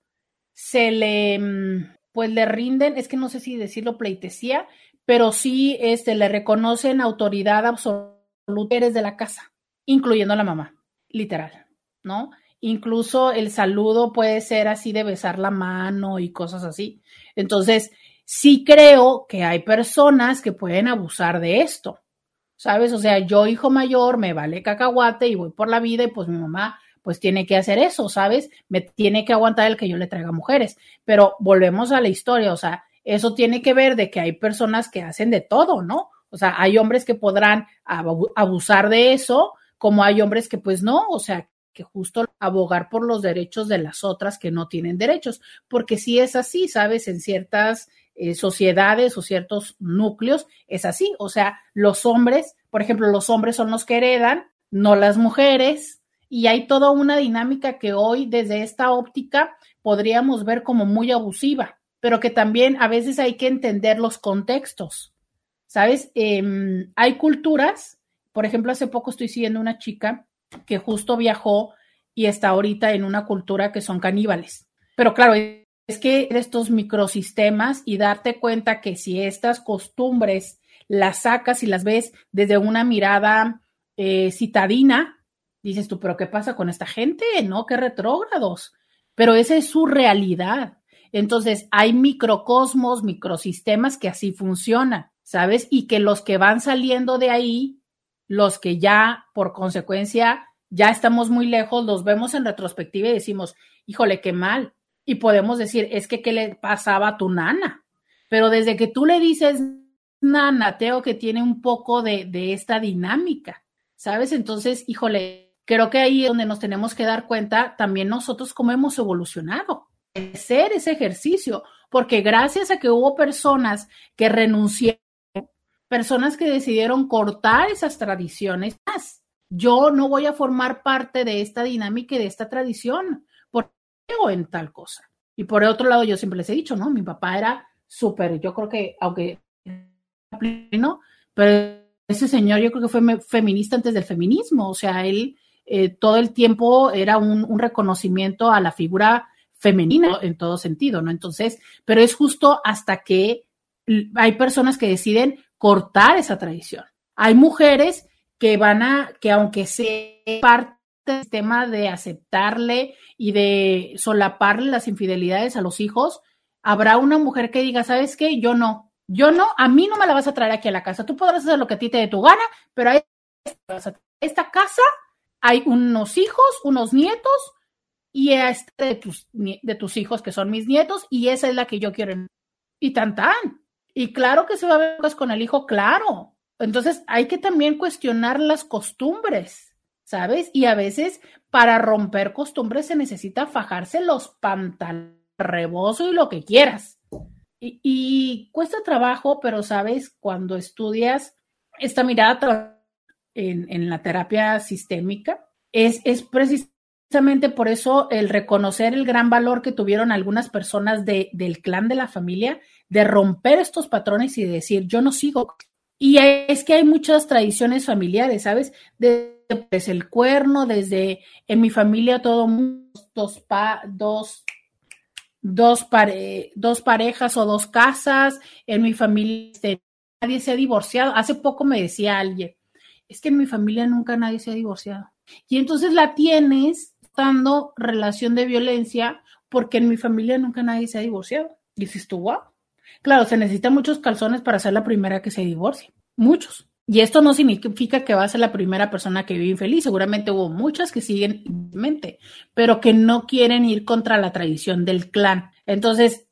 se le, mm, pues le rinden, es que no sé si decirlo pleitesía, pero sí este, le reconocen autoridad absoluta de la casa, incluyendo a la mamá, literal, ¿no? Incluso el saludo puede ser así de besar la mano y cosas así. Entonces, sí creo que hay personas que pueden abusar de esto, ¿sabes? O sea, yo hijo mayor me vale cacahuate y voy por la vida y pues mi mamá pues tiene que hacer eso, ¿sabes? Me tiene que aguantar el que yo le traiga mujeres. Pero volvemos a la historia, o sea, eso tiene que ver de que hay personas que hacen de todo, ¿no? O sea, hay hombres que podrán abusar de eso, como hay hombres que pues no, o sea, que justo abogar por los derechos de las otras que no tienen derechos, porque si es así, ¿sabes? En ciertas eh, sociedades o ciertos núcleos es así, o sea, los hombres, por ejemplo, los hombres son los que heredan, no las mujeres, y hay toda una dinámica que hoy desde esta óptica podríamos ver como muy abusiva, pero que también a veces hay que entender los contextos, ¿sabes? Em, hay culturas, por ejemplo, hace poco estoy siguiendo una chica que justo viajó y está ahorita en una cultura que son caníbales. Pero claro, es que estos microsistemas y darte cuenta que si estas costumbres las sacas y las ves desde una mirada eh, citadina, dices tú, pero ¿qué pasa con esta gente? ¿No? Qué retrógrados. Pero esa es su realidad. Entonces, hay microcosmos, microsistemas que así funcionan, ¿sabes? Y que los que van saliendo de ahí, los que ya, por consecuencia, ya estamos muy lejos, los vemos en retrospectiva y decimos, híjole, qué mal. Y podemos decir, es que, ¿qué le pasaba a tu nana? Pero desde que tú le dices, nana, Teo, que tiene un poco de, de esta dinámica, ¿sabes? Entonces, híjole, creo que ahí es donde nos tenemos que dar cuenta también nosotros cómo hemos evolucionado. Hacer ese ejercicio, porque gracias a que hubo personas que renunciaron, personas que decidieron cortar esas tradiciones, yo no voy a formar parte de esta dinámica y de esta tradición, porque en tal cosa. Y por otro lado, yo siempre les he dicho, ¿no? Mi papá era súper, yo creo que, aunque no, pero ese señor yo creo que fue feminista antes del feminismo, o sea, él eh, todo el tiempo era un, reconocimiento a la figura femenina en todo sentido, ¿no? Entonces, pero es justo hasta que hay personas que deciden cortar esa tradición. Hay mujeres que van a, que aunque sea parte del sistema de aceptarle y de solaparle las infidelidades a los hijos, habrá una mujer que diga, ¿sabes qué? Yo no, yo no, a mí no me la vas a traer aquí a la casa. Tú podrás hacer lo que a ti te dé tu gana, pero a esta casa hay unos hijos, unos nietos, y este de tus, de tus hijos que son mis nietos, y esa es la que yo quiero. Y tan tan. Y claro que se va a ver con el hijo, claro. Entonces hay que también cuestionar las costumbres, ¿sabes? Y a veces para romper costumbres se necesita fajarse los pantalones, rebozo y lo que quieras. Y, y, cuesta trabajo, pero sabes, cuando estudias esta mirada en, la terapia sistémica. Es, es, precisamente por eso el reconocer el gran valor que tuvieron algunas personas de, del clan de la familia de romper estos patrones y decir, yo no sigo. Y es que hay muchas tradiciones familiares, ¿sabes? Desde el cuerno, desde en mi familia todo dos, pa, dos, dos, pare, dos parejas o dos casas, en mi familia este, nadie se ha divorciado. Hace poco me decía alguien, es que en mi familia nunca nadie se ha divorciado. Y entonces la tienes dando relación de violencia porque en mi familia nunca nadie se ha divorciado. Y dices tú, wow. Claro, se necesitan muchos calzones para ser la primera que se divorcie. Muchos. Y esto no significa que va a ser la primera persona que vive infeliz. Seguramente hubo muchas que siguen mente, pero que no quieren ir contra la tradición del clan. Entonces,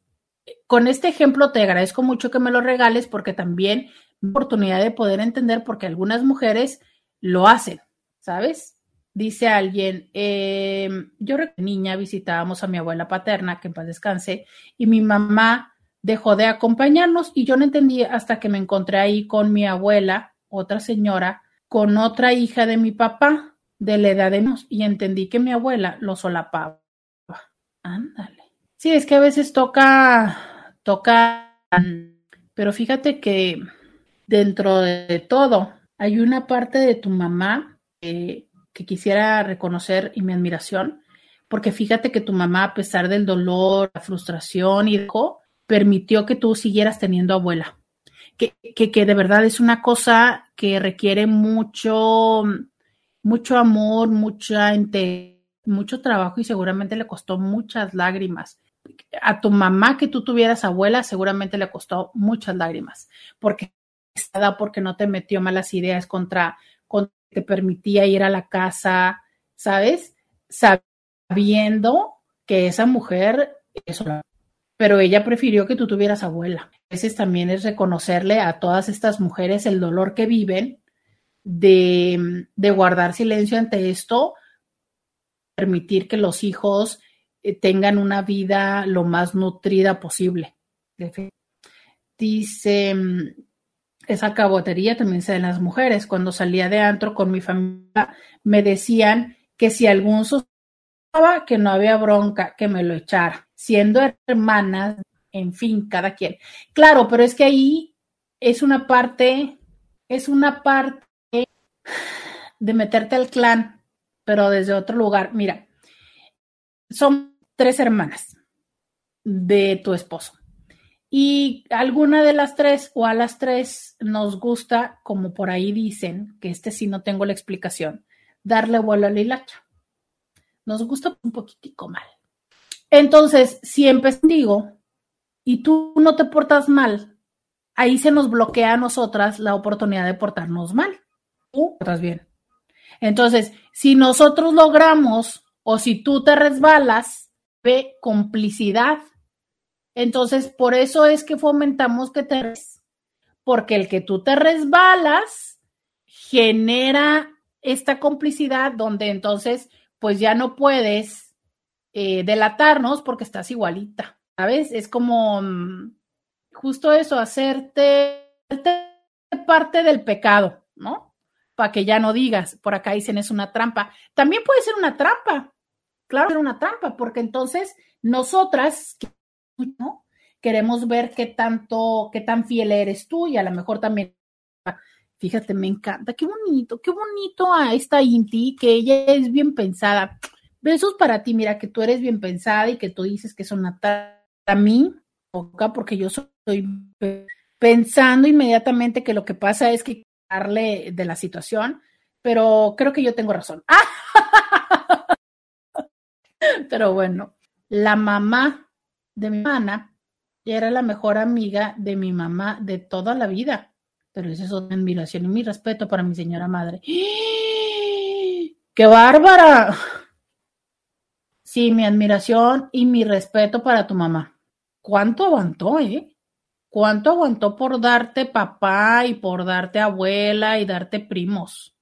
con este ejemplo te agradezco mucho que me lo regales porque también oportunidad de poder entender porque algunas mujeres lo hacen, ¿sabes? Dice alguien, eh, yo niña visitábamos a mi abuela paterna, que en paz descanse, y mi mamá dejó de acompañarnos y yo no entendí hasta que me encontré ahí con mi abuela, otra señora, con otra hija de mi papá de la edad de nos y entendí que mi abuela lo solapaba. Ándale. Sí, es que a veces toca, toca, pero fíjate que dentro de todo, hay una parte de tu mamá que quisiera reconocer y mi admiración, porque fíjate que tu mamá, a pesar del dolor, la frustración y dejó, permitió que tú siguieras teniendo abuela. Que, que, de verdad es una cosa que requiere mucho, mucho amor, mucha mucho trabajo y seguramente le costó muchas lágrimas. A tu mamá que tú tuvieras abuela seguramente le costó muchas lágrimas, porque porque no te metió malas ideas contra, contra te permitía ir a la casa, ¿sabes? Sabiendo que esa mujer, eso, pero ella prefirió que tú tuvieras abuela. A veces también es reconocerle a todas estas mujeres el dolor que viven de, de guardar silencio ante esto, permitir que los hijos eh, tengan una vida lo más nutrida posible. Dice, esa cabotería también se da en las mujeres. Cuando salía de antro con mi familia, me decían que si algún sospechaba que no había bronca, que me lo echara. Siendo hermanas, en fin, cada quien. Claro, pero es que ahí es una parte, es una parte de meterte al clan, pero desde otro lugar. Mira, son tres hermanas de tu esposo. Y alguna de las tres o a las tres nos gusta, como por ahí dicen, que este sí no tengo la explicación, darle vuelo a la hilacha. Nos gusta un poquitico mal. Entonces, si empezamos y tú no te portas mal, ahí se nos bloquea a nosotras la oportunidad de portarnos mal. Tú portas bien. Entonces, si nosotros logramos o si tú te resbalas, ve complicidad. Entonces, por eso es que fomentamos que te porque el que tú te resbalas genera esta complicidad donde entonces pues ya no puedes eh, delatarnos porque estás igualita, ¿sabes? Es como mm, justo eso, hacerte, parte del pecado, ¿no? Para que ya no digas, por acá dicen es una trampa. También puede ser una trampa, claro, ser una trampa, porque entonces nosotras, Queremos ver qué tanto, qué tan fiel eres tú y a lo mejor también Fíjate, me encanta, qué bonito, qué bonito a esta Inti, que ella es bien pensada. Besos para ti, mira que tú eres bien pensada y que tú dices que una a mí, porque yo estoy pensando inmediatamente que lo que pasa es que darle de la situación, pero creo que yo tengo razón. Pero bueno, la mamá de mi hermana era la mejor amiga de mi mamá de toda la vida pero esa es otra admiración y mi respeto para mi señora madre. ¡Qué bárbara! Sí, mi admiración y mi respeto para tu mamá. ¿Cuánto aguantó, eh? ¿Cuánto aguantó por darte papá y por darte abuela y darte primos?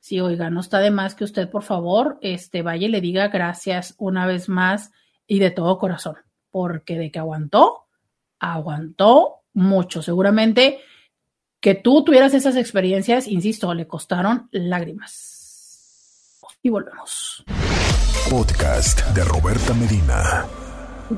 Sí, oiga, no está de más que usted, por favor, este, vaya y le diga gracias una vez más y de todo corazón, porque de que aguantó, aguantó mucho. Seguramente que tú tuvieras esas experiencias, insisto, le costaron lágrimas. Y volvemos. Podcast de Roberta Medina.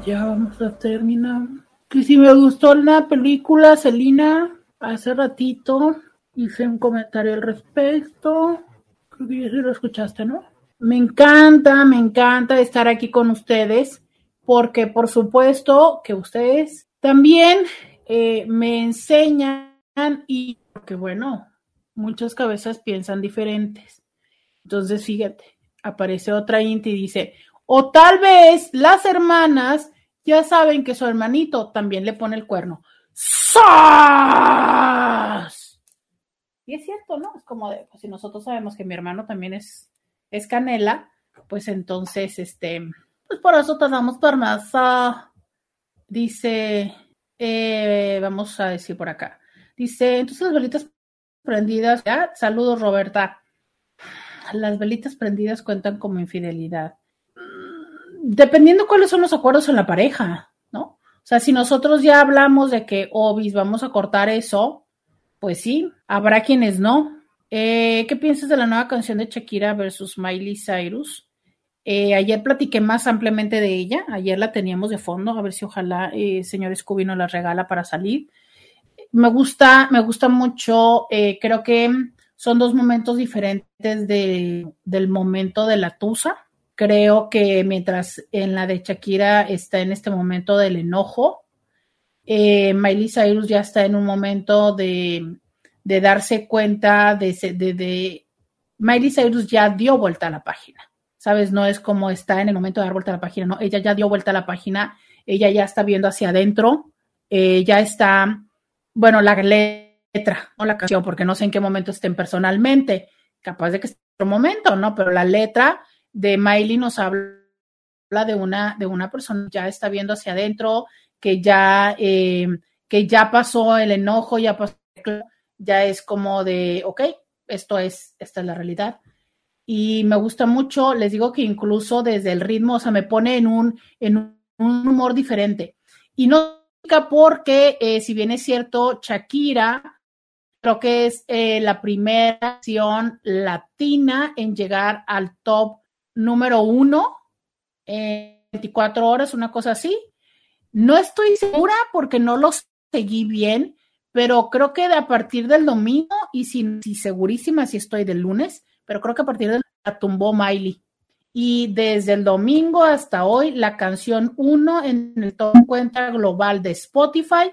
Ya vamos a terminar. Que si me gustó la película, Celina, hace ratito hice un comentario al respecto. Creo que ya sí lo escuchaste, ¿no? Me encanta, me encanta estar aquí con ustedes, porque por supuesto que ustedes también eh, me enseñan y que bueno, muchas cabezas piensan diferentes. Entonces, fíjate, aparece otra Inti y dice, o tal vez las hermanas ya saben que su hermanito también le pone el cuerno. ¡Sas! Y es cierto, ¿no? Es como de, pues si nosotros sabemos que mi hermano también es, es canela, pues entonces, este, pues por eso te damos permiso. Dice, eh, vamos a decir por acá. Dice, entonces las velitas prendidas, ¿ya? saludos Roberta. Las velitas prendidas cuentan como infidelidad. Dependiendo cuáles son los acuerdos en la pareja, ¿no? O sea, si nosotros ya hablamos de que, obis, vamos a cortar eso, pues sí, habrá quienes no. Eh, ¿Qué piensas de la nueva canción de Shakira versus Miley Cyrus? Eh, ayer platiqué más ampliamente de ella, ayer la teníamos de fondo, a ver si ojalá eh, señor Scooby nos la regala para salir me gusta, me gusta mucho, eh, creo que son dos momentos diferentes del momento de la Tusa. Creo que mientras en la de Shakira está en este momento del enojo, eh, Miley Cyrus ya está en un momento de, darse cuenta de, de, de, Miley Cyrus ya dio vuelta a la página, ¿sabes? No es como está en el momento de dar vuelta a la página, no, ella ya dio vuelta a la página, ella ya está viendo hacia adentro, eh, ya está bueno, la letra, no la canción, porque no sé en qué momento estén personalmente, capaz de que esté en otro momento, ¿no? Pero la letra de Miley nos habla de una, de una persona que ya está viendo hacia adentro, que ya, eh, que ya pasó el enojo, ya pasó, ya es como de, ok, esto es, esta es la realidad. Y me gusta mucho, les digo que incluso desde el ritmo, o sea, me pone en un, en un humor diferente. Y no porque, eh, si bien es cierto, Shakira creo que es eh, la primera acción latina en llegar al top número uno en 24 horas, una cosa así. No estoy segura porque no los seguí bien, pero creo que de a partir del domingo, y si, si segurísima si estoy del lunes, pero creo que a partir del la tumbó Miley. Y desde el domingo hasta hoy, la canción 1 en el top cuenta global de Spotify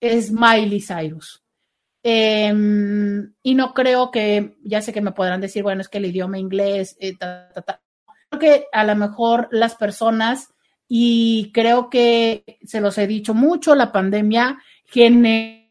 es Miley Cyrus. Em, y no creo que, ya sé que me podrán decir, bueno, es que el idioma inglés, eh, ta, ta, ta. creo que a lo mejor las personas, y creo que se los he dicho mucho, la pandemia genera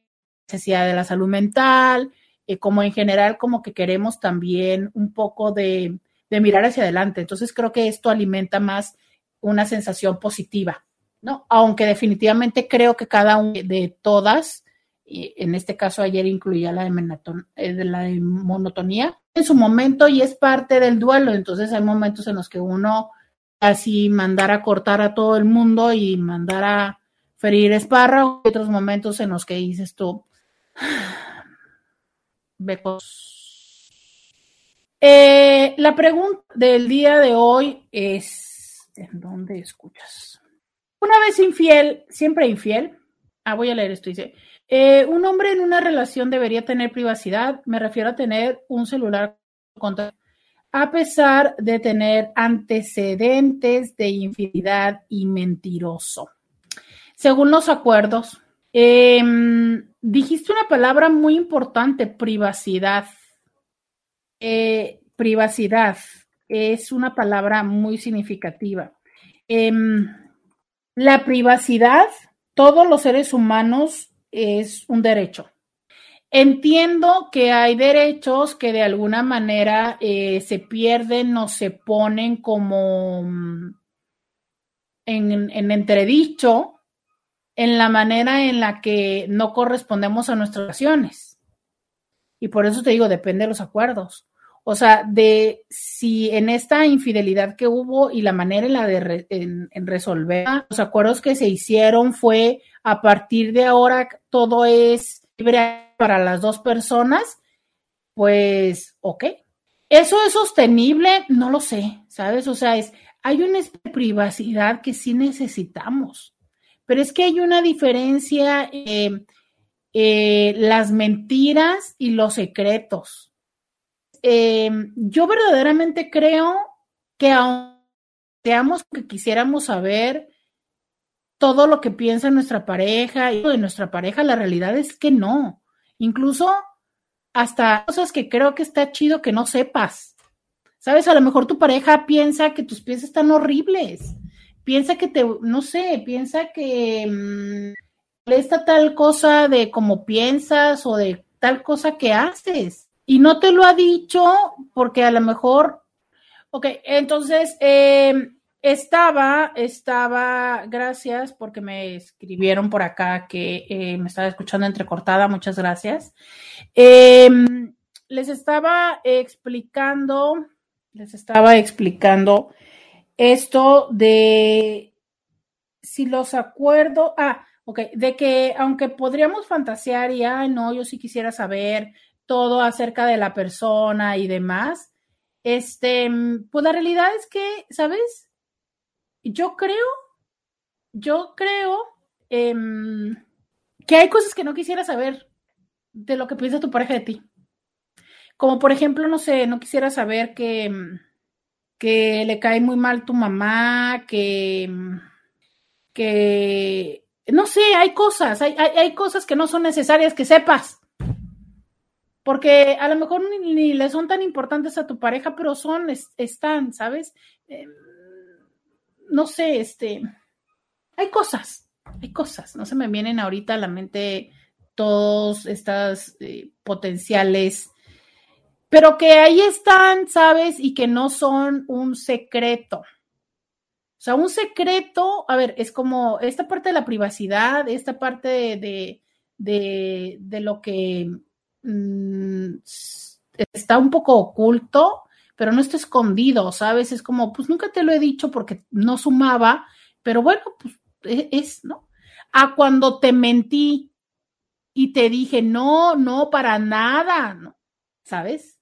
necesidad de la salud mental, eh, como en general, como que queremos también un poco de, mirar hacia adelante. Entonces creo que esto alimenta más una sensación positiva, ¿no? Aunque definitivamente creo que cada una de todas, en este caso ayer incluía la de, menaton, eh, la de monotonía, en su momento y es parte del duelo. Entonces hay momentos en los que uno así mandar a cortar a todo el mundo y mandar a ferir espárragos, otros momentos en los que dices tú, becos. Eh, la pregunta del día de hoy es, ¿en dónde escuchas? Una vez infiel, siempre infiel. Ah, voy a leer esto, dice. Eh, un hombre en una relación debería tener privacidad. Me refiero a tener un celular contra a pesar de tener antecedentes de infidelidad y mentiroso. Según los acuerdos, eh, dijiste una palabra muy importante, privacidad. Eh, privacidad es una palabra muy significativa. Eh, la privacidad, todos los seres humanos es un derecho. Entiendo que hay derechos que de alguna manera eh, se pierden o se ponen como mm, en entredicho en la manera en la que no correspondemos a nuestras acciones. Y por eso te digo, depende de los acuerdos. O sea, de si en esta infidelidad que hubo y la manera en la de resolver los acuerdos que se hicieron fue a partir de ahora todo es libre para las dos personas, pues, ok. ¿Eso es sostenible? No lo sé, ¿sabes? O sea, es, hay una privacidad que sí necesitamos. Pero es que hay una diferencia, eh, eh, las mentiras y los secretos. Eh, yo verdaderamente creo que aunque seamos que quisiéramos saber todo lo que piensa nuestra pareja y de nuestra pareja, la realidad es que no. Incluso hasta cosas que creo que está chido que no sepas. Sabes, a lo mejor tu pareja piensa que tus pies están horribles piensa que te, no sé, piensa que mmm, tal cosa de cómo piensas o de tal cosa que haces. Y no te lo ha dicho porque a lo mejor, ok, entonces eh, estaba, estaba, gracias porque me escribieron por acá que eh, me estaba escuchando entrecortada, muchas gracias. Eh, les estaba explicando, les estaba explicando esto de si los acuerdos, ah, ok, de que aunque podríamos fantasear y, ah, no, yo sí quisiera saber todo acerca de la persona y demás, este, pues la realidad es que, ¿sabes? Yo creo, yo creo eh, que hay cosas que no quisiera saber de lo que piensa tu pareja de ti. Como por ejemplo, no sé, no quisiera saber que que le cae muy mal tu mamá, que, que no sé, hay cosas, hay, hay, cosas que no son necesarias que sepas. Porque a lo mejor ni, le son tan importantes a tu pareja, pero son, es, están, ¿sabes? Eh, no sé, este, hay cosas, hay cosas, no se me vienen ahorita a la mente todos estas eh, potenciales pero que ahí están, ¿sabes? Y que no son un secreto. O sea, un secreto, a ver, es como esta parte de la privacidad, esta parte de, de, de, lo que mmm, está un poco oculto, pero no está escondido, ¿sabes? Es como, pues nunca te lo he dicho porque no sumaba, pero bueno, pues es, es ¿no? A cuando te mentí y te dije, no, no, para nada, ¿no? ¿Sabes?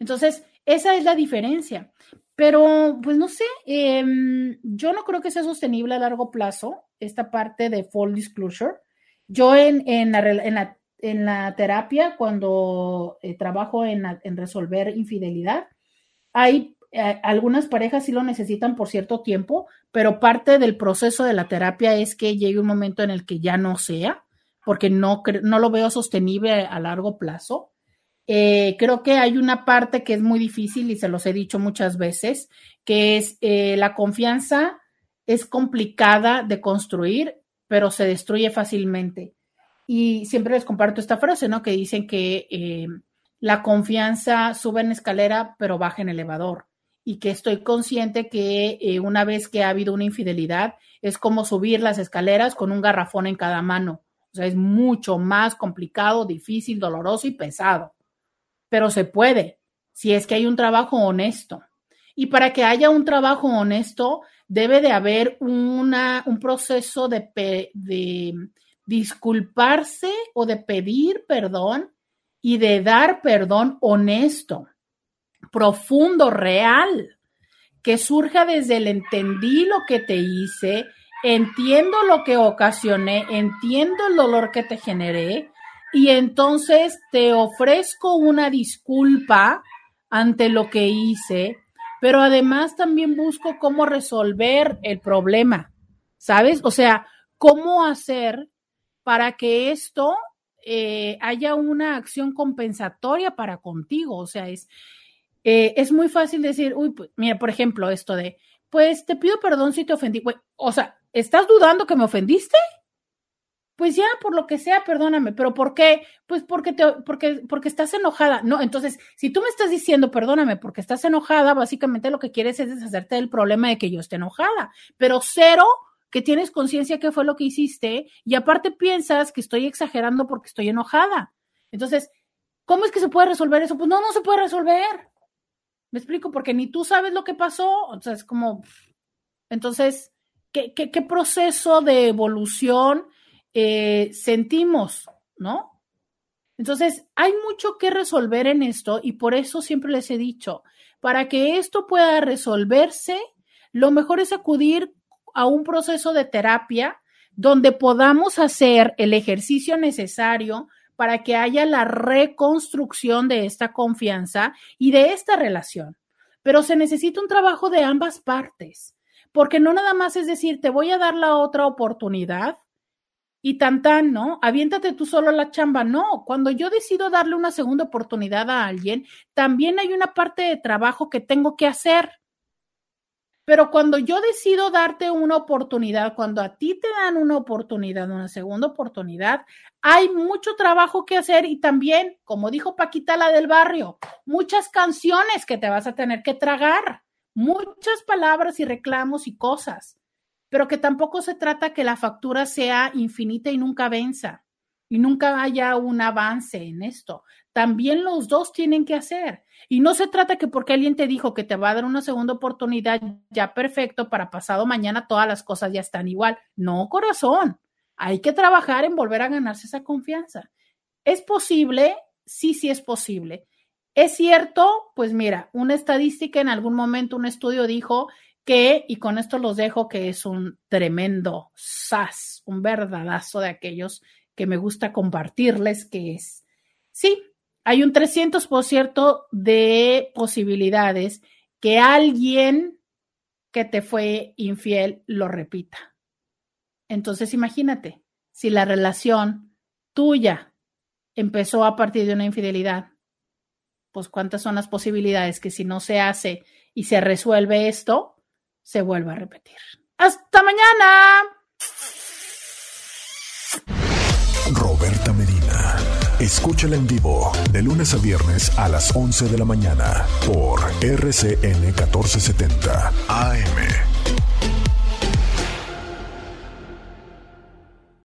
Entonces, esa es la diferencia. Pero, pues no sé, eh, yo no creo que sea sostenible a largo plazo. esta parte de full disclosure. Yo en, en, la, en, la, en la terapia, cuando eh, trabajo en, en, resolver infidelidad, hay eh, algunas parejas sí lo necesitan por cierto tiempo, pero parte del proceso de la terapia es que llegue un momento en el que ya no sea, porque no, no lo veo sostenible a largo plazo. Eh, creo que hay una parte que es muy difícil y se los he dicho muchas veces, que es eh, la confianza es complicada de construir, pero se destruye fácilmente. Y siempre les comparto esta frase, ¿no? Que dicen que eh, la confianza sube en escalera, pero baja en elevador. Y que estoy consciente que una vez que ha habido una infidelidad, es como subir las escaleras con un garrafón en cada mano. O sea, es mucho más complicado, difícil, doloroso y pesado. Pero se puede, si es que hay un trabajo honesto. Y para que haya un trabajo honesto, debe de haber una, un proceso de, de disculparse o de pedir perdón y de dar perdón honesto, profundo, real, que surja desde el entendí lo que te hice, entiendo lo que ocasioné, entiendo el dolor que te generé y entonces te ofrezco una disculpa ante lo que hice, pero además también busco cómo resolver el problema, ¿sabes? O sea, cómo hacer para que esto eh, haya una acción compensatoria para contigo. O sea, es, eh, es muy fácil decir, uy, pues, mira, por ejemplo, esto de, pues te pido perdón si te ofendí. O sea, ¿estás dudando que me ofendiste? Pues ya, por lo que sea, perdóname, pero ¿por qué? Pues porque te, porque, porque estás enojada. No, entonces, si tú me estás diciendo perdóname porque estás enojada, básicamente lo que quieres es deshacerte del problema de que yo esté enojada. Pero cero que tienes conciencia que fue lo que hiciste y aparte piensas que estoy exagerando porque estoy enojada. Entonces, ¿cómo es que se puede resolver eso? Pues no, no se puede resolver. Me explico, porque ni tú sabes lo que pasó. O sea, es como, entonces, ¿qué, qué, qué proceso de evolución eh, sentimos, no? Entonces, hay mucho que resolver en esto y por eso siempre les he dicho, para que esto pueda resolverse, lo mejor es acudir a un proceso de terapia donde podamos hacer el ejercicio necesario para que haya la reconstrucción de esta confianza y de esta relación. Pero se necesita un trabajo de ambas partes, porque no nada más es decir, te voy a dar la otra oportunidad y tan tan, ¿no? Aviéntate tú solo la chamba. No, cuando yo decido darle una segunda oportunidad a alguien, también hay una parte de trabajo que tengo que hacer. Pero cuando yo decido darte una oportunidad, cuando a ti te dan una oportunidad, una segunda oportunidad, hay mucho trabajo que hacer y también, como dijo Paquita la del barrio, muchas canciones que te vas a tener que tragar, muchas palabras y reclamos y cosas, pero que tampoco se trata que la factura sea infinita y nunca venza y nunca haya un avance en esto. También los dos tienen que hacer. Y no se trata que porque alguien te dijo que te va a dar una segunda oportunidad, ya perfecto, para pasado mañana todas las cosas ya están igual. No, corazón. Hay que trabajar en volver a ganarse esa confianza. ¿Es posible? Sí, sí es posible. ¿Es cierto? Pues mira, una estadística en algún momento, un estudio dijo que, y con esto los dejo, que es un tremendo sas, un verdadazo de aquellos que me gusta compartirles, que es, sí, hay un 300% de posibilidades que alguien que te fue infiel lo repita. Entonces imagínate, si la relación tuya empezó a partir de una infidelidad, pues cuántas son las posibilidades que si no se hace y se resuelve esto, se vuelva a repetir. Hasta mañana. Roberta Medina. Escúchala en vivo de lunes a viernes a las 11 de la mañana por RCN 1470 AM.